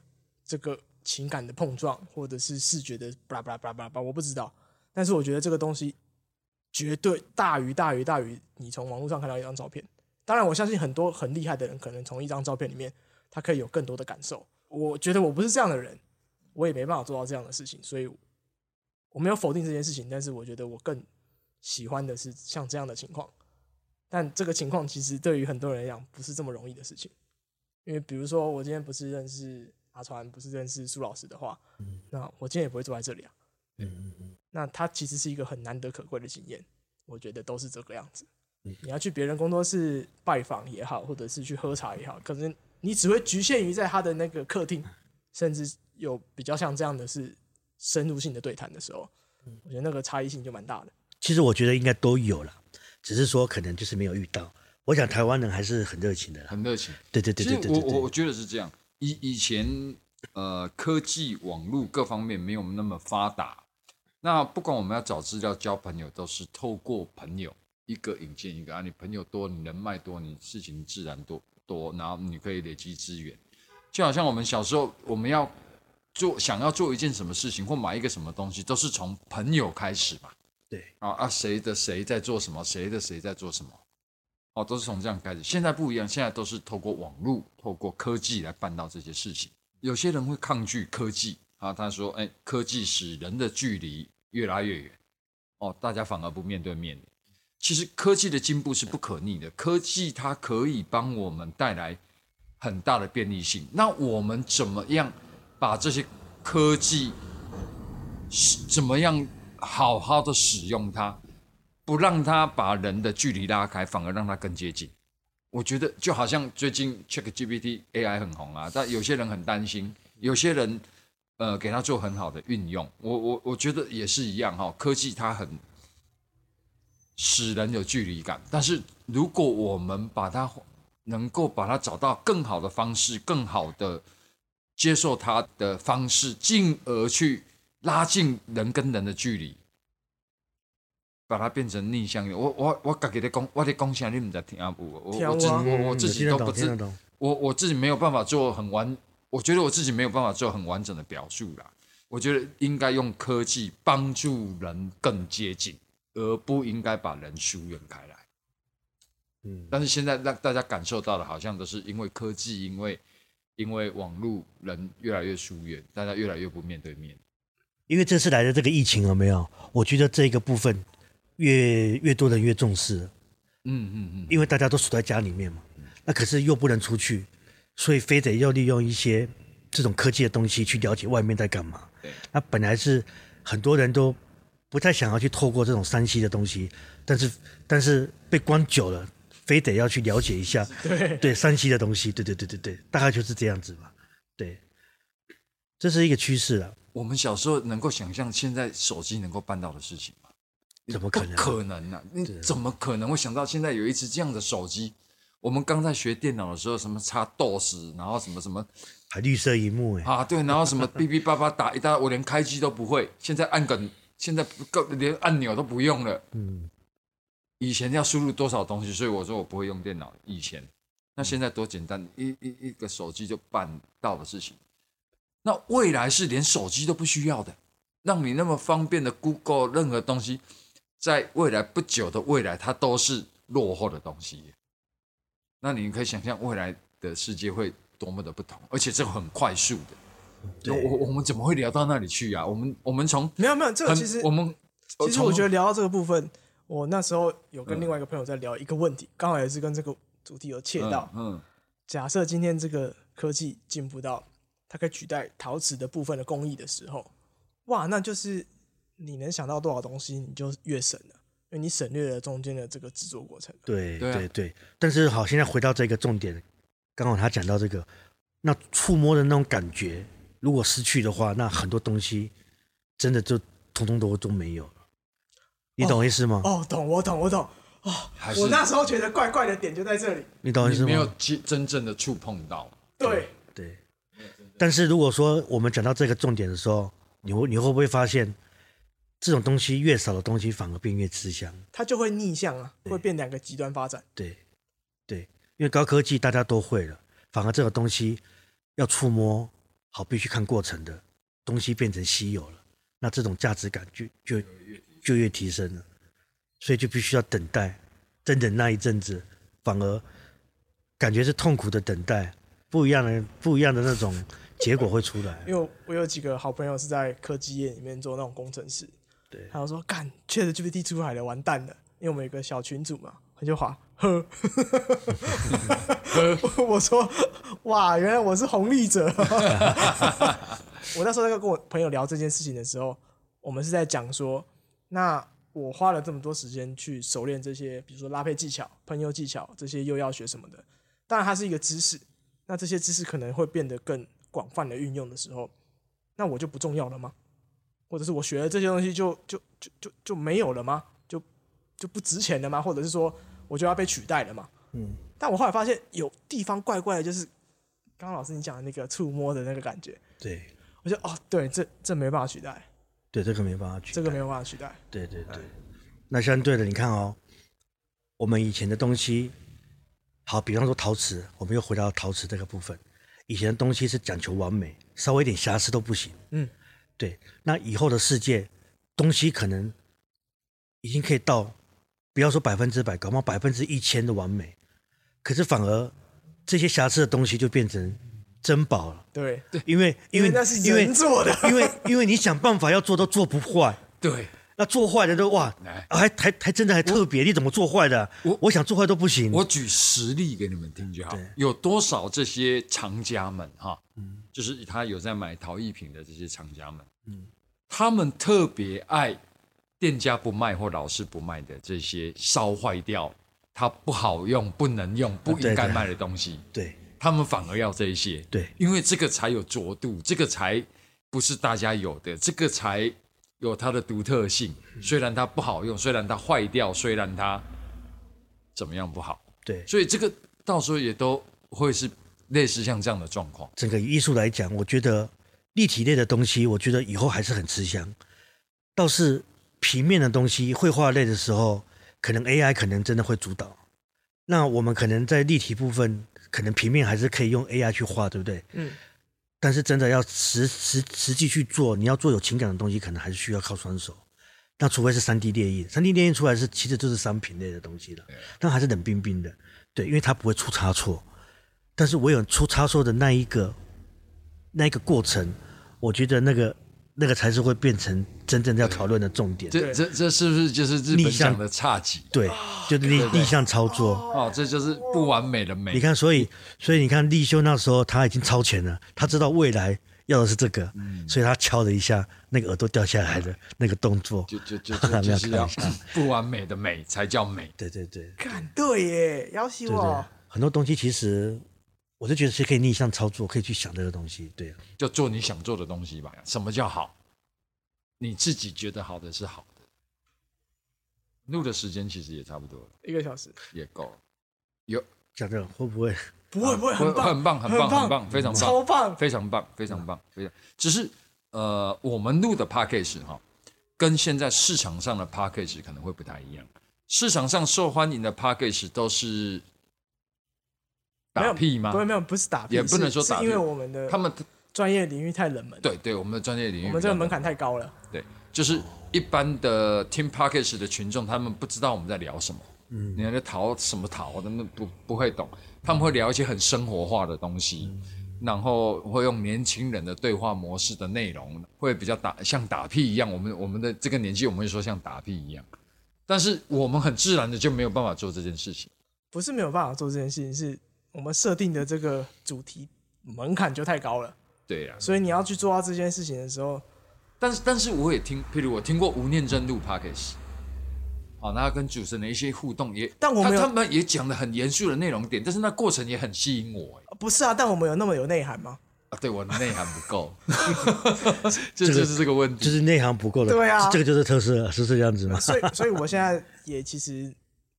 Speaker 3: 这个情感的碰撞，或者是视觉的巴拉巴拉巴拉巴拉，我不知道，但是我觉得这个东西绝对大于大于大于你从网络上看到一张照片。当然，我相信很多很厉害的人，可能从一张照片里面，他可以有更多的感受。我觉得我不是这样的人，我也没办法做到这样的事情，所以我没有否定这件事情，但是我觉得我更喜欢的是像这样的情况。但这个情况其实对于很多人来讲不是这么容易的事情，因为比如说我今天不是认识阿川，不是认识苏老师的话，那我今天也不会坐在这里啊。嗯那他其实是一个很难得可贵的经验，我觉得都是这个样子。你要去别人工作室拜访也好，或者是去喝茶也好，可能你只会局限于在他的那个客厅，甚至有比较像这样的是深入性的对谈的时候，我觉得那个差异性就蛮大的。
Speaker 2: 其实我觉得应该都有了，只是说可能就是没有遇到。我想台湾人还是很热情的啦。
Speaker 1: 很热情。
Speaker 2: 对对对
Speaker 1: 其
Speaker 2: 对对对对，
Speaker 1: 实我我我觉得是这样，以以前呃科技网络各方面没有那么发达，那不管我们要找资料交朋友，都是透过朋友一个引荐一个啊，你朋友多，你人脉多，你事情自然多多，然后你可以累积资源。就好像我们小时候，我们要做想要做一件什么事情或买一个什么东西，都是从朋友开始嘛。
Speaker 2: 对
Speaker 1: 啊啊，谁的谁在做什么，谁的谁在做什么，哦，都是从这样开始。现在不一样，现在都是透过网络、透过科技来办到这些事情。有些人会抗拒科技啊，他说：“哎，科技使人的距离越拉越远，哦，大家反而不面对面。”其实科技的进步是不可逆的，科技它可以帮我们带来很大的便利性。那我们怎么样把这些科技怎么样好好的使用它，不让它把人的距离拉开，反而让它更接近？我觉得就好像最近 ChatGPT AI 很红啊，但有些人很担心，有些人呃给它做很好的运用。我我我觉得也是一样哈、科技它很使人有距离感，但是如果我们把它能够把它找到更好的方式，更好的接受它的方式，进而去拉近人跟人的距离，把它变成逆向的。我我我自己在讲，我在讲啥你们在听啊不？我我自我我自己都不知。我我自己没有办法做很完，我觉得我自己没有办法做很完整的表述啦。我觉得应该用科技帮助人更接近，而不应该把人疏远开来。
Speaker 2: 嗯，
Speaker 1: 但是现在让大家感受到的，好像都是因为科技，因为因为网络，人越来越疏远，大家越来越不面对面。
Speaker 2: 因为这次来的这个疫情有没有？我觉得这个部分越越多人越重视了，
Speaker 1: 嗯嗯嗯，
Speaker 2: 因为大家都锁在家里面嘛，那可是又不能出去，所以非得要利用一些这种科技的东西去了解外面在干嘛。
Speaker 1: 对，
Speaker 2: 那本来是很多人都不太想要去透过这种山西的东西，但是但是被关久了，非得要去了解一下
Speaker 3: 对，
Speaker 2: 对山西的东西，对对对对对，大概就是这样子吧。对，这是一个趋势了。
Speaker 1: 我们小时候能够想象现在手机能够办到的事情吗？
Speaker 2: 怎么可能
Speaker 1: 不可能啊！你怎么可能会想到现在有一只这样的手机？我们刚在学电脑的时候，什么插 DOS，然后什么什么
Speaker 2: 还绿色荧幕哎，
Speaker 1: 啊，对，然后什么 哔哔叭叭打一大，我连开机都不会。现在按个，现在连按钮都不用了。
Speaker 2: 嗯，
Speaker 1: 以前要输入多少东西，所以我说我不会用电脑。以前，那现在多简单，一一一个手机就办到的事情。那未来是连手机都不需要的，让你那么方便的 Google 任何东西，在未来不久的未来，它都是落后的东西。那你可以想象未来的世界会多么的不同，而且这很快速的。就我我们怎么会聊到那里去啊？我们我们从
Speaker 3: 没有没有，这个其实
Speaker 1: 我们
Speaker 3: 其实我觉
Speaker 1: 得
Speaker 3: 得聊到这个部分，我那时候有跟另外一个朋友在聊一个问题，刚好也是跟这个主题有切到。
Speaker 1: 嗯
Speaker 3: 假设今天这个科技进步到它可以取代陶瓷的部分的工艺的时候，哇，那就是你能想到多少东西，你就越省了，因为你省略了中间的这个制作过程。
Speaker 2: 对
Speaker 1: 对啊
Speaker 2: 对对。但是好，现在回到这个重点，刚好他讲到这个，那触摸的那种感觉，如果失去的话，那很多东西真的就通通都都没有了。你懂我意思吗？
Speaker 3: 哦，懂，我懂，我懂。
Speaker 1: 还是
Speaker 3: 我那时候觉得怪怪的点就在这里。
Speaker 2: 你懂我意思
Speaker 1: 吗没有
Speaker 2: 吗？
Speaker 1: 真真正的触碰到。
Speaker 3: 对，
Speaker 2: 对。但是如果说我们讲到这个重点的时候，你会你会不会发现，这种东西越少的东西反而变越吃香？
Speaker 3: 它就会逆向啊，会变两个极端发展。
Speaker 2: 对，对，因为高科技大家都会了，反而这个东西要触摸好，必须看过程的东西变成稀有了，那这种价值感就就就越提升了，所以就必须要等待，真等那一阵子，反而感觉是痛苦的等待，不一样的不一样的那种结果会出来。
Speaker 3: 因为我有几个好朋友是在科技业里面做那种工程师，
Speaker 2: 对。
Speaker 3: 他就说干，确实 GPT 出海了，完蛋了，因为我们有个小群组嘛，他就划呵，我说哇，原来我是红利者。我那时候在跟我朋友聊这件事情的时候，我们是在讲说，那我花了这么多时间去熟练这些，比如说拉配技巧、喷油技巧这些又要学什么的，当然它是一个知识，那这些知识可能会变得更广泛的运用的时候，那我就不重要了吗？或者是我学了这些东西就就就就就没有了吗？就就不值钱了吗？或者是说我就要被取代了吗？
Speaker 2: 嗯，
Speaker 3: 但我后来发现有地方怪怪的，就是刚刚老师你讲的那个触摸的那个感觉，
Speaker 2: 对
Speaker 3: 我就哦，对，这这没办法取代，
Speaker 2: 对，这个没办法取代
Speaker 3: 这个没有办法取代。
Speaker 2: 对对对，那相对的，你看哦，我们以前的东西，好，比方说陶瓷，我们又回到陶瓷这个部分，以前的东西是讲求完美，稍微一点瑕疵都不行。
Speaker 3: 嗯，
Speaker 2: 对。那以后的世界，东西可能已经可以到，不要说百分之百，搞不好百分之一千的完美，可是反而这些瑕疵的东西就变成珍宝了，
Speaker 3: 对，
Speaker 2: 因为因为
Speaker 3: 那是
Speaker 2: 因为
Speaker 3: 人做的，
Speaker 2: 因为因为你想办法要做都做不坏。
Speaker 1: 对，
Speaker 2: 那做坏的都哇
Speaker 1: 来，
Speaker 2: 还还还真的还特别，你怎么做坏的？
Speaker 1: 我
Speaker 2: 我想做坏都不行。
Speaker 1: 我举实例给你们听就好。有多少这些藏家们哈，就是他有在买陶艺品的这些厂家们，嗯。他们特别爱店家不卖或老师不卖的这些烧坏掉、它不好用、不能用、不应该卖的东西，
Speaker 2: 对
Speaker 1: 他们反而要这一些。
Speaker 2: 对。
Speaker 1: 因为这个才有着度，这个才不是大家有的，这个才有它的独特性。虽然它不好用，虽然它坏掉，虽然它怎么样不好，
Speaker 2: 对，
Speaker 1: 所以这个到时候也都会是类似像这样的状况。
Speaker 2: 整个艺术来讲，我觉得立体类的东西，我觉得以后还是很吃香。倒是平面的东西，绘画类的时候，可能 AI 可能真的会主导。那我们可能在立体部分，可能平面还是可以用 AI 去画，对不对？
Speaker 3: 嗯，
Speaker 2: 但是真的要实实实际去做，你要做有情感的东西，可能还是需要靠双手。那除非是三 D 列印，三 D 列印出来是其实就是商品类的东西了，但还是冷冰冰的，对，因为它不会出差错。但是我有出差错的那一个那一个过程，我觉得那个那个才是会变成真正要讨论的重点。
Speaker 1: 这这这是不是就是日本
Speaker 2: 逆向
Speaker 1: 讲的差级？
Speaker 2: 对，就是逆逆向操作。
Speaker 1: 哦，这就是不完美的美。
Speaker 2: 你看，所以所以你看，立修那时候他已经超前了，他知道未来要的是这个，所以他敲了一下那个耳朵掉下来的那个动作。
Speaker 1: 就就 就是要
Speaker 2: 开玩笑
Speaker 1: 不完美的美才叫美。
Speaker 2: 对对对
Speaker 3: 看对耶，要求
Speaker 2: 对对
Speaker 3: 我，，
Speaker 2: 很多东西其实我就觉得是可以逆向操作，可以去想这个东西。对啊，
Speaker 1: 就做你想做的东西吧。什么叫好？你自己觉得好的是好的。录的时间其实也差不多了，
Speaker 3: 一个小时，
Speaker 1: 也够了。有
Speaker 2: 讲这个会不会？
Speaker 3: 不会不会，很棒，
Speaker 1: 很棒，很棒，很棒，非常棒，
Speaker 3: 超棒，
Speaker 1: 非常棒，非常棒，非常。只是呃，我们录的 p a c k a g e 哈，跟现在市场上的 p a c k a g e 可能会不太一样。市场上受欢迎的 p a c k a g e 都是打屁吗
Speaker 3: 不？会没有，不是打屁，
Speaker 1: 也不能说打屁
Speaker 3: 是是因为我们的
Speaker 1: 他们
Speaker 3: 专业领域太冷门，
Speaker 1: 对对，我们的专业领域，
Speaker 3: 我们这个门槛太高了。
Speaker 1: 对，就是一般的听 p a c k a g e 的群众，他们不知道我们在聊什么。嗯，你在淘什么淘，他们不不会懂，他们会聊一些很生活化的东西，然后会用年轻人的对话模式的内容，会比较打像打屁一样。我们我们的这个年纪，我们会说像打屁一样，但是我们很自然的就没有办法做这件事情。
Speaker 3: 不是没有办法做这件事情，是我们设定的这个主题门槛就太高了，
Speaker 1: 对呀、
Speaker 3: 所以你要去做到这件事情的时候，
Speaker 1: 但是但是我也听，譬如我听过吴念真录 p a c k a g e 好，那他跟主持人的一些互动也，
Speaker 3: 但我没有
Speaker 1: 他他们也讲的很严肃的内容点，但是那过程也很吸引我。哎
Speaker 3: 不是啊，但我们有那么有内涵吗？
Speaker 1: 啊，对我的内涵不够，这就是这个问题。
Speaker 2: 就是内涵不够的，
Speaker 3: 对啊
Speaker 2: 这个就是特色，是这样子吗？
Speaker 3: 所以，所以我现在 也其实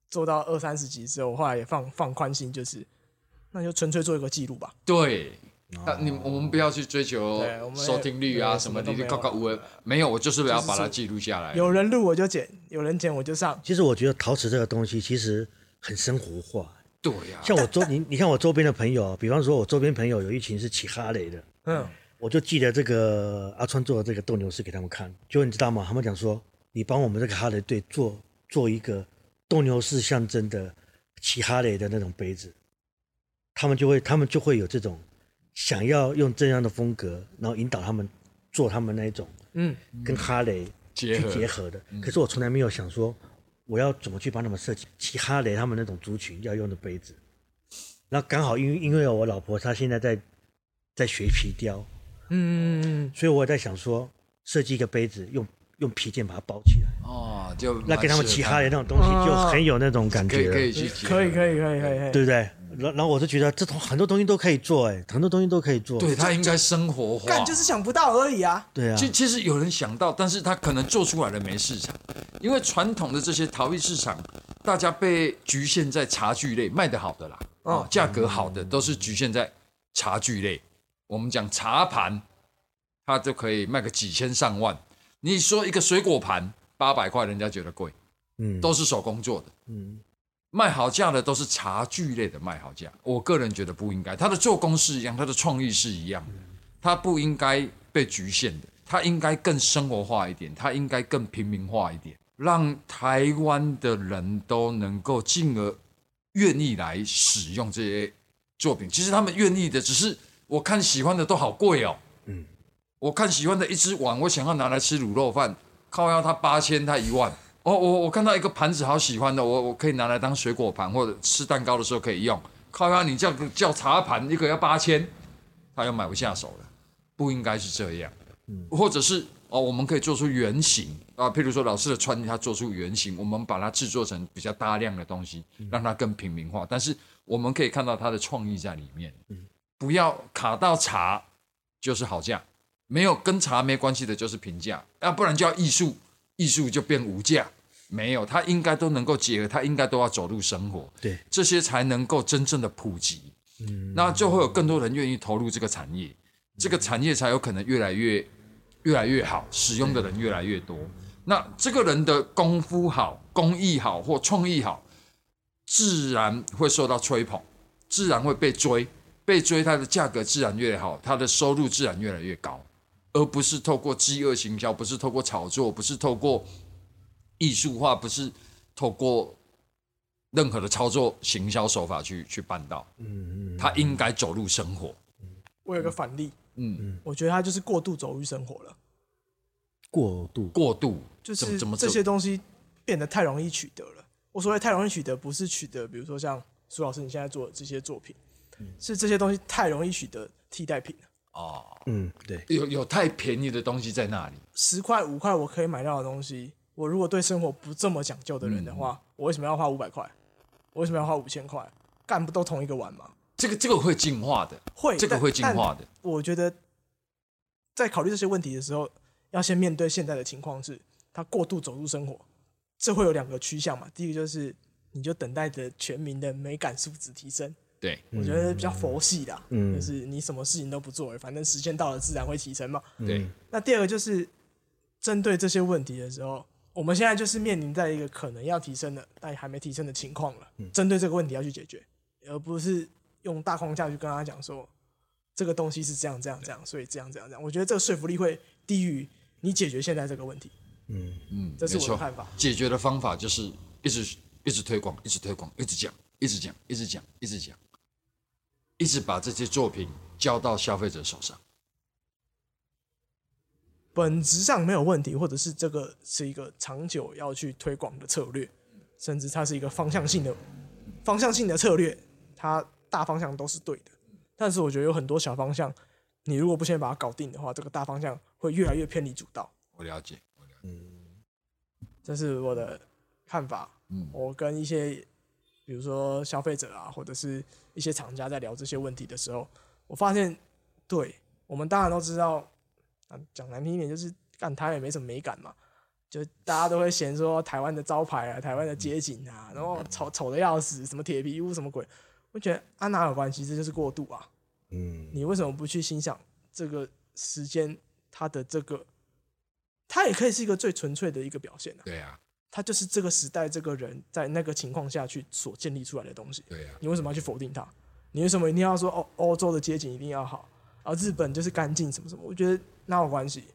Speaker 3: 做到二三十集之后，我后来也放放宽心，就是那就纯粹做一个记录吧。
Speaker 1: 对，那你我们不要去追求收听率啊什么的，高高无为没有，我就是要把它
Speaker 3: 就是
Speaker 1: 记录下来。
Speaker 3: 有人录我就剪，有人剪我就上。
Speaker 2: 其实我觉得陶瓷这个东西其实很生活化。
Speaker 1: 对呀，
Speaker 2: 像我周 你你看我周边的朋友，比方说我周边朋友有一群是骑哈雷的，
Speaker 3: 嗯，
Speaker 2: 我就记得这个阿川做的这个斗牛士给他们看，就你知道吗？他们讲说，你帮我们这个哈雷队做做一个斗牛士象征的骑哈雷的那种杯子，他们就会他们就会有这种想要用这样的风格，然后引导他们做他们那一种
Speaker 3: 嗯，
Speaker 2: 跟哈雷去
Speaker 1: 结合
Speaker 2: 结合的。可是我从来没有想说我要怎么去帮他们设计骑哈雷他们那种族群要用的杯子。那刚好因为因为我老婆她现在在在学皮雕，
Speaker 3: 嗯嗯嗯
Speaker 2: 所以我在想说设计一个杯子用用皮件把它包起来，
Speaker 1: 哦，就
Speaker 2: 那给他们骑哈雷那种东西就很有那种感
Speaker 1: 可以
Speaker 2: 觉，
Speaker 1: 可以去结合
Speaker 3: 可以可以可以可以可以。
Speaker 2: 对不对？然然后我就觉得这种很多东西都可以做，哎，很多东西都可以做。
Speaker 1: 对他应该生活化，
Speaker 3: 干就是想不到而已啊。
Speaker 2: 对啊，
Speaker 1: 其其实有人想到，但是他可能做出来了没市场，因为传统的这些陶艺市场，大家被局限在茶具类卖得好的啦，哦
Speaker 3: 嗯，
Speaker 1: 价格好的都是局限在茶具类。我们讲茶盘，它就可以卖个几千上万。你说一个水果盘八百块，人家觉得贵，
Speaker 2: 嗯，
Speaker 1: 都是手工做的。
Speaker 2: 嗯
Speaker 1: 卖好价的都是茶具类的卖好价，我个人觉得不应该。它的做工是一样，它的创意是一样的，它不应该被局限的，它应该更生活化一点，它应该更平民化一点，让台湾的人都能够进而愿意来使用这些作品。其实他们愿意的，只是我看喜欢的都好贵哦。
Speaker 2: 嗯，
Speaker 1: 我看喜欢的一只碗，我想要拿来吃卤肉饭，靠要它八千，它一万。哦，我我看到一个盘子好喜欢的，我我可以拿来当水果盘，或者吃蛋糕的时候可以用。靠呀，你叫叫茶盘一个要八千，他又买不下手了，不应该是这样。或者是哦，我们可以做出原型啊，譬如说老师的穿衣，他做出原型，我们把它制作成比较大量的东西，让它更平民化。但是我们可以看到他的创意在里面，不要卡到茶就是好价，没有跟茶没关系的就是平价，要、不然叫艺术，艺术就变无价。没有，他应该都能够结合，他应该都要走入生活，
Speaker 2: 对，
Speaker 1: 这些才能够真正的普及。
Speaker 2: 嗯，
Speaker 1: 那就会有更多人愿意投入这个产业，这个产业才有可能越来越越来越好，使用的人越来越多。那这个人的功夫好、工艺好或创意好，自然会受到吹捧，自然会被追，被追，它的价格自然越好，它的收入自然越来越高，而不是透过饥饿行销，不是透过炒作，不是透过艺术化，不是透过任何的操作行销手法去去办到。
Speaker 2: 嗯嗯，
Speaker 1: 他应该走入生活。
Speaker 3: 我有个反例，
Speaker 1: 嗯，
Speaker 3: 我觉得他就是过度走入生活了，
Speaker 2: 过度
Speaker 1: 过度
Speaker 3: 就是
Speaker 1: 怎么怎么
Speaker 3: 这些东西变得太容易取得了。我所谓太容易取得，不是取得，比如说像苏老师你现在做的这些作品，是这些东西太容易取得替代品了。
Speaker 1: 哦，
Speaker 2: 嗯对，
Speaker 1: 有有太便宜的东西在那里。
Speaker 3: 十块五块我可以买到的东西，我如果对生活不这么讲究的人的话，我为什么要花五百块？我为什么要花五千块？干不都同一个碗吗？
Speaker 1: 这个这个会进化的，
Speaker 3: 会，
Speaker 1: 这个会进化的。
Speaker 3: 我觉得在考虑这些问题的时候，要先面对现在的情况是，他过度走入生活，这会有两个趋向嘛。第一个就是你就等待着全民的美感素质提升，
Speaker 1: 对，
Speaker 3: 我觉得比较佛系的，
Speaker 2: 嗯
Speaker 3: 就是你什么事情都不做，反正时间到了自然会提升嘛。
Speaker 1: 对，
Speaker 3: 那第二个就是针对这些问题的时候，我们现在就是面临在一个可能要提升的，但还没提升的情况了。针对这个问题要去解决，而不是用大框架去跟他讲说这个东西是这样这样这样，所以这样这样这样。我觉得这个说服力会低于你解决现在这个问题，
Speaker 2: 嗯
Speaker 1: 嗯，
Speaker 3: 这是我的看法。
Speaker 1: 解决的方法就是一直一直推广，一直推广，一直讲，一直讲，一直讲，一直讲，一直把这些作品交到消费者手上。
Speaker 3: 本质上没有问题，或者是这个是一个长久要去推广的策略，甚至它是一个方向性的方向性的策略，它大方向都是对的。但是我觉得有很多小方向，你如果不先把它搞定的话，这个大方向会越来越偏离主道。
Speaker 1: 我了解，我了解。
Speaker 3: 这是我的看法。
Speaker 1: 嗯
Speaker 3: 我跟一些比如说消费者啊，或者是一些厂家在聊这些问题的时候，我发现，对我们当然都知道，啊，讲难听一点就是干台也没什么美感嘛，就大家都会嫌说台湾的招牌啊、台湾的街景啊，然后丑丑的要死，什么铁皮屋什么鬼，我觉得啊哪有关系，这就是过渡啊。
Speaker 2: 嗯，
Speaker 3: 你为什么不去欣赏这个时间它的这个，它也可以是一个最纯粹的一个表现啊。
Speaker 1: 对啊，
Speaker 3: 它就是这个时代这个人在那个情况下去所建立出来的东西。
Speaker 1: 对呀，
Speaker 3: 你为什么要去否定它？你为什么一定要说哦，欧洲的街景一定要好，而日本就是干净什么什么？我觉得哪有关系？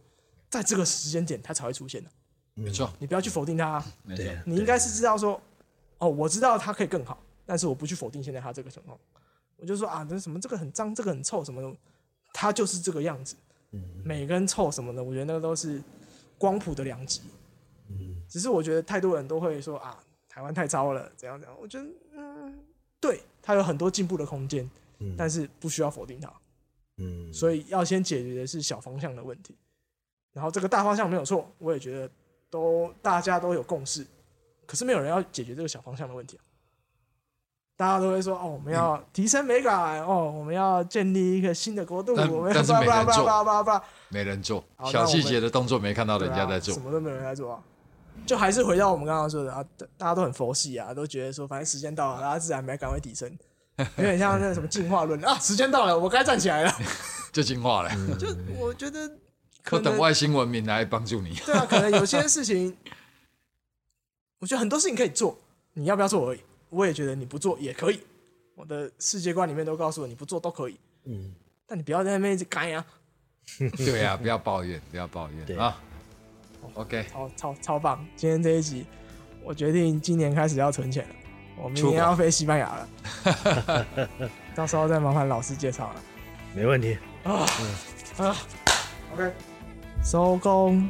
Speaker 3: 在这个时间点它才会出现的，
Speaker 1: 没错，
Speaker 3: 你不要去否定它啊。
Speaker 1: 没错
Speaker 2: 对，啊
Speaker 3: 你应该是知道说，哦，我知道它可以更好，但是我不去否定现在它这个情况。我就说啊，这什么这个很脏，这个很臭什么的，它就是这个样子。每个人臭什么的，我觉得那个都是光谱的两极。只是我觉得太多人都会说啊，台湾太糟了，怎样怎样。我觉得嗯，对，它有很多进步的空间，但是不需要否定它。
Speaker 2: 嗯，
Speaker 3: 所以要先解决的是小方向的问题，然后这个大方向没有错，我也觉得都大家都有共识，可是没有人要解决这个小方向的问题啊。大家都会说哦，我们要提升美感，哦，我们要建立一个新的国度，我们要
Speaker 1: 但是
Speaker 3: 叭叭叭
Speaker 1: 没人做。
Speaker 3: 叭叭叭，
Speaker 1: 没人做。小细节的动作没看到人家在做。
Speaker 3: 什，么都没有人在做啊。就还是回到我们刚刚说的啊，大大家都很佛系啊，都觉得说反正时间到了，大家自然美感会提升，有点像那个什么进化论啊，时间到了，我该站起来了。
Speaker 1: 就进化了。
Speaker 3: 就我觉得 可能
Speaker 1: 等外星文明来帮助你。
Speaker 3: 对啊，可能有些事情，我觉得很多事情可以做，你要不要做而已。我也觉得你不做也可以，我的世界观里面都告诉我你不做都可以，
Speaker 2: 嗯，
Speaker 3: 但你不要在那边一直干呀，
Speaker 1: 对呀，不要抱怨，不要抱
Speaker 2: 对
Speaker 1: 怨啊。OK，
Speaker 3: 超超超棒！今天这一集，我决定今年开始要存钱了，我明
Speaker 1: 出国
Speaker 3: 年要飞西班牙了，到时候再麻烦老师介绍了
Speaker 2: 没问题。
Speaker 3: 啊嗯啊！OK，收工。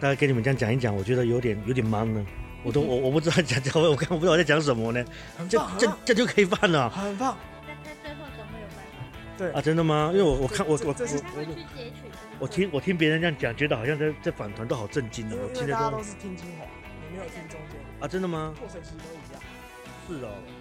Speaker 2: 大概跟你们这样讲一讲，我觉得有点有点忙呢，我都我我不知道讲讲，我看我不知道我在讲什么呢，这这这就可以办了
Speaker 3: 很棒。
Speaker 4: 但在最后总会有办法。
Speaker 3: 对
Speaker 2: 啊？真的吗？因为我我看我我
Speaker 3: 这是
Speaker 2: 我
Speaker 4: 他会去截取这个
Speaker 2: 我听我听别人这样讲，觉得好像在在反团都好震惊哦，
Speaker 3: 因为因
Speaker 2: 我听得都
Speaker 3: 为大家都是听精华，你没有听中间，
Speaker 2: 啊，真的吗？
Speaker 3: 过程其实都一样。
Speaker 2: 是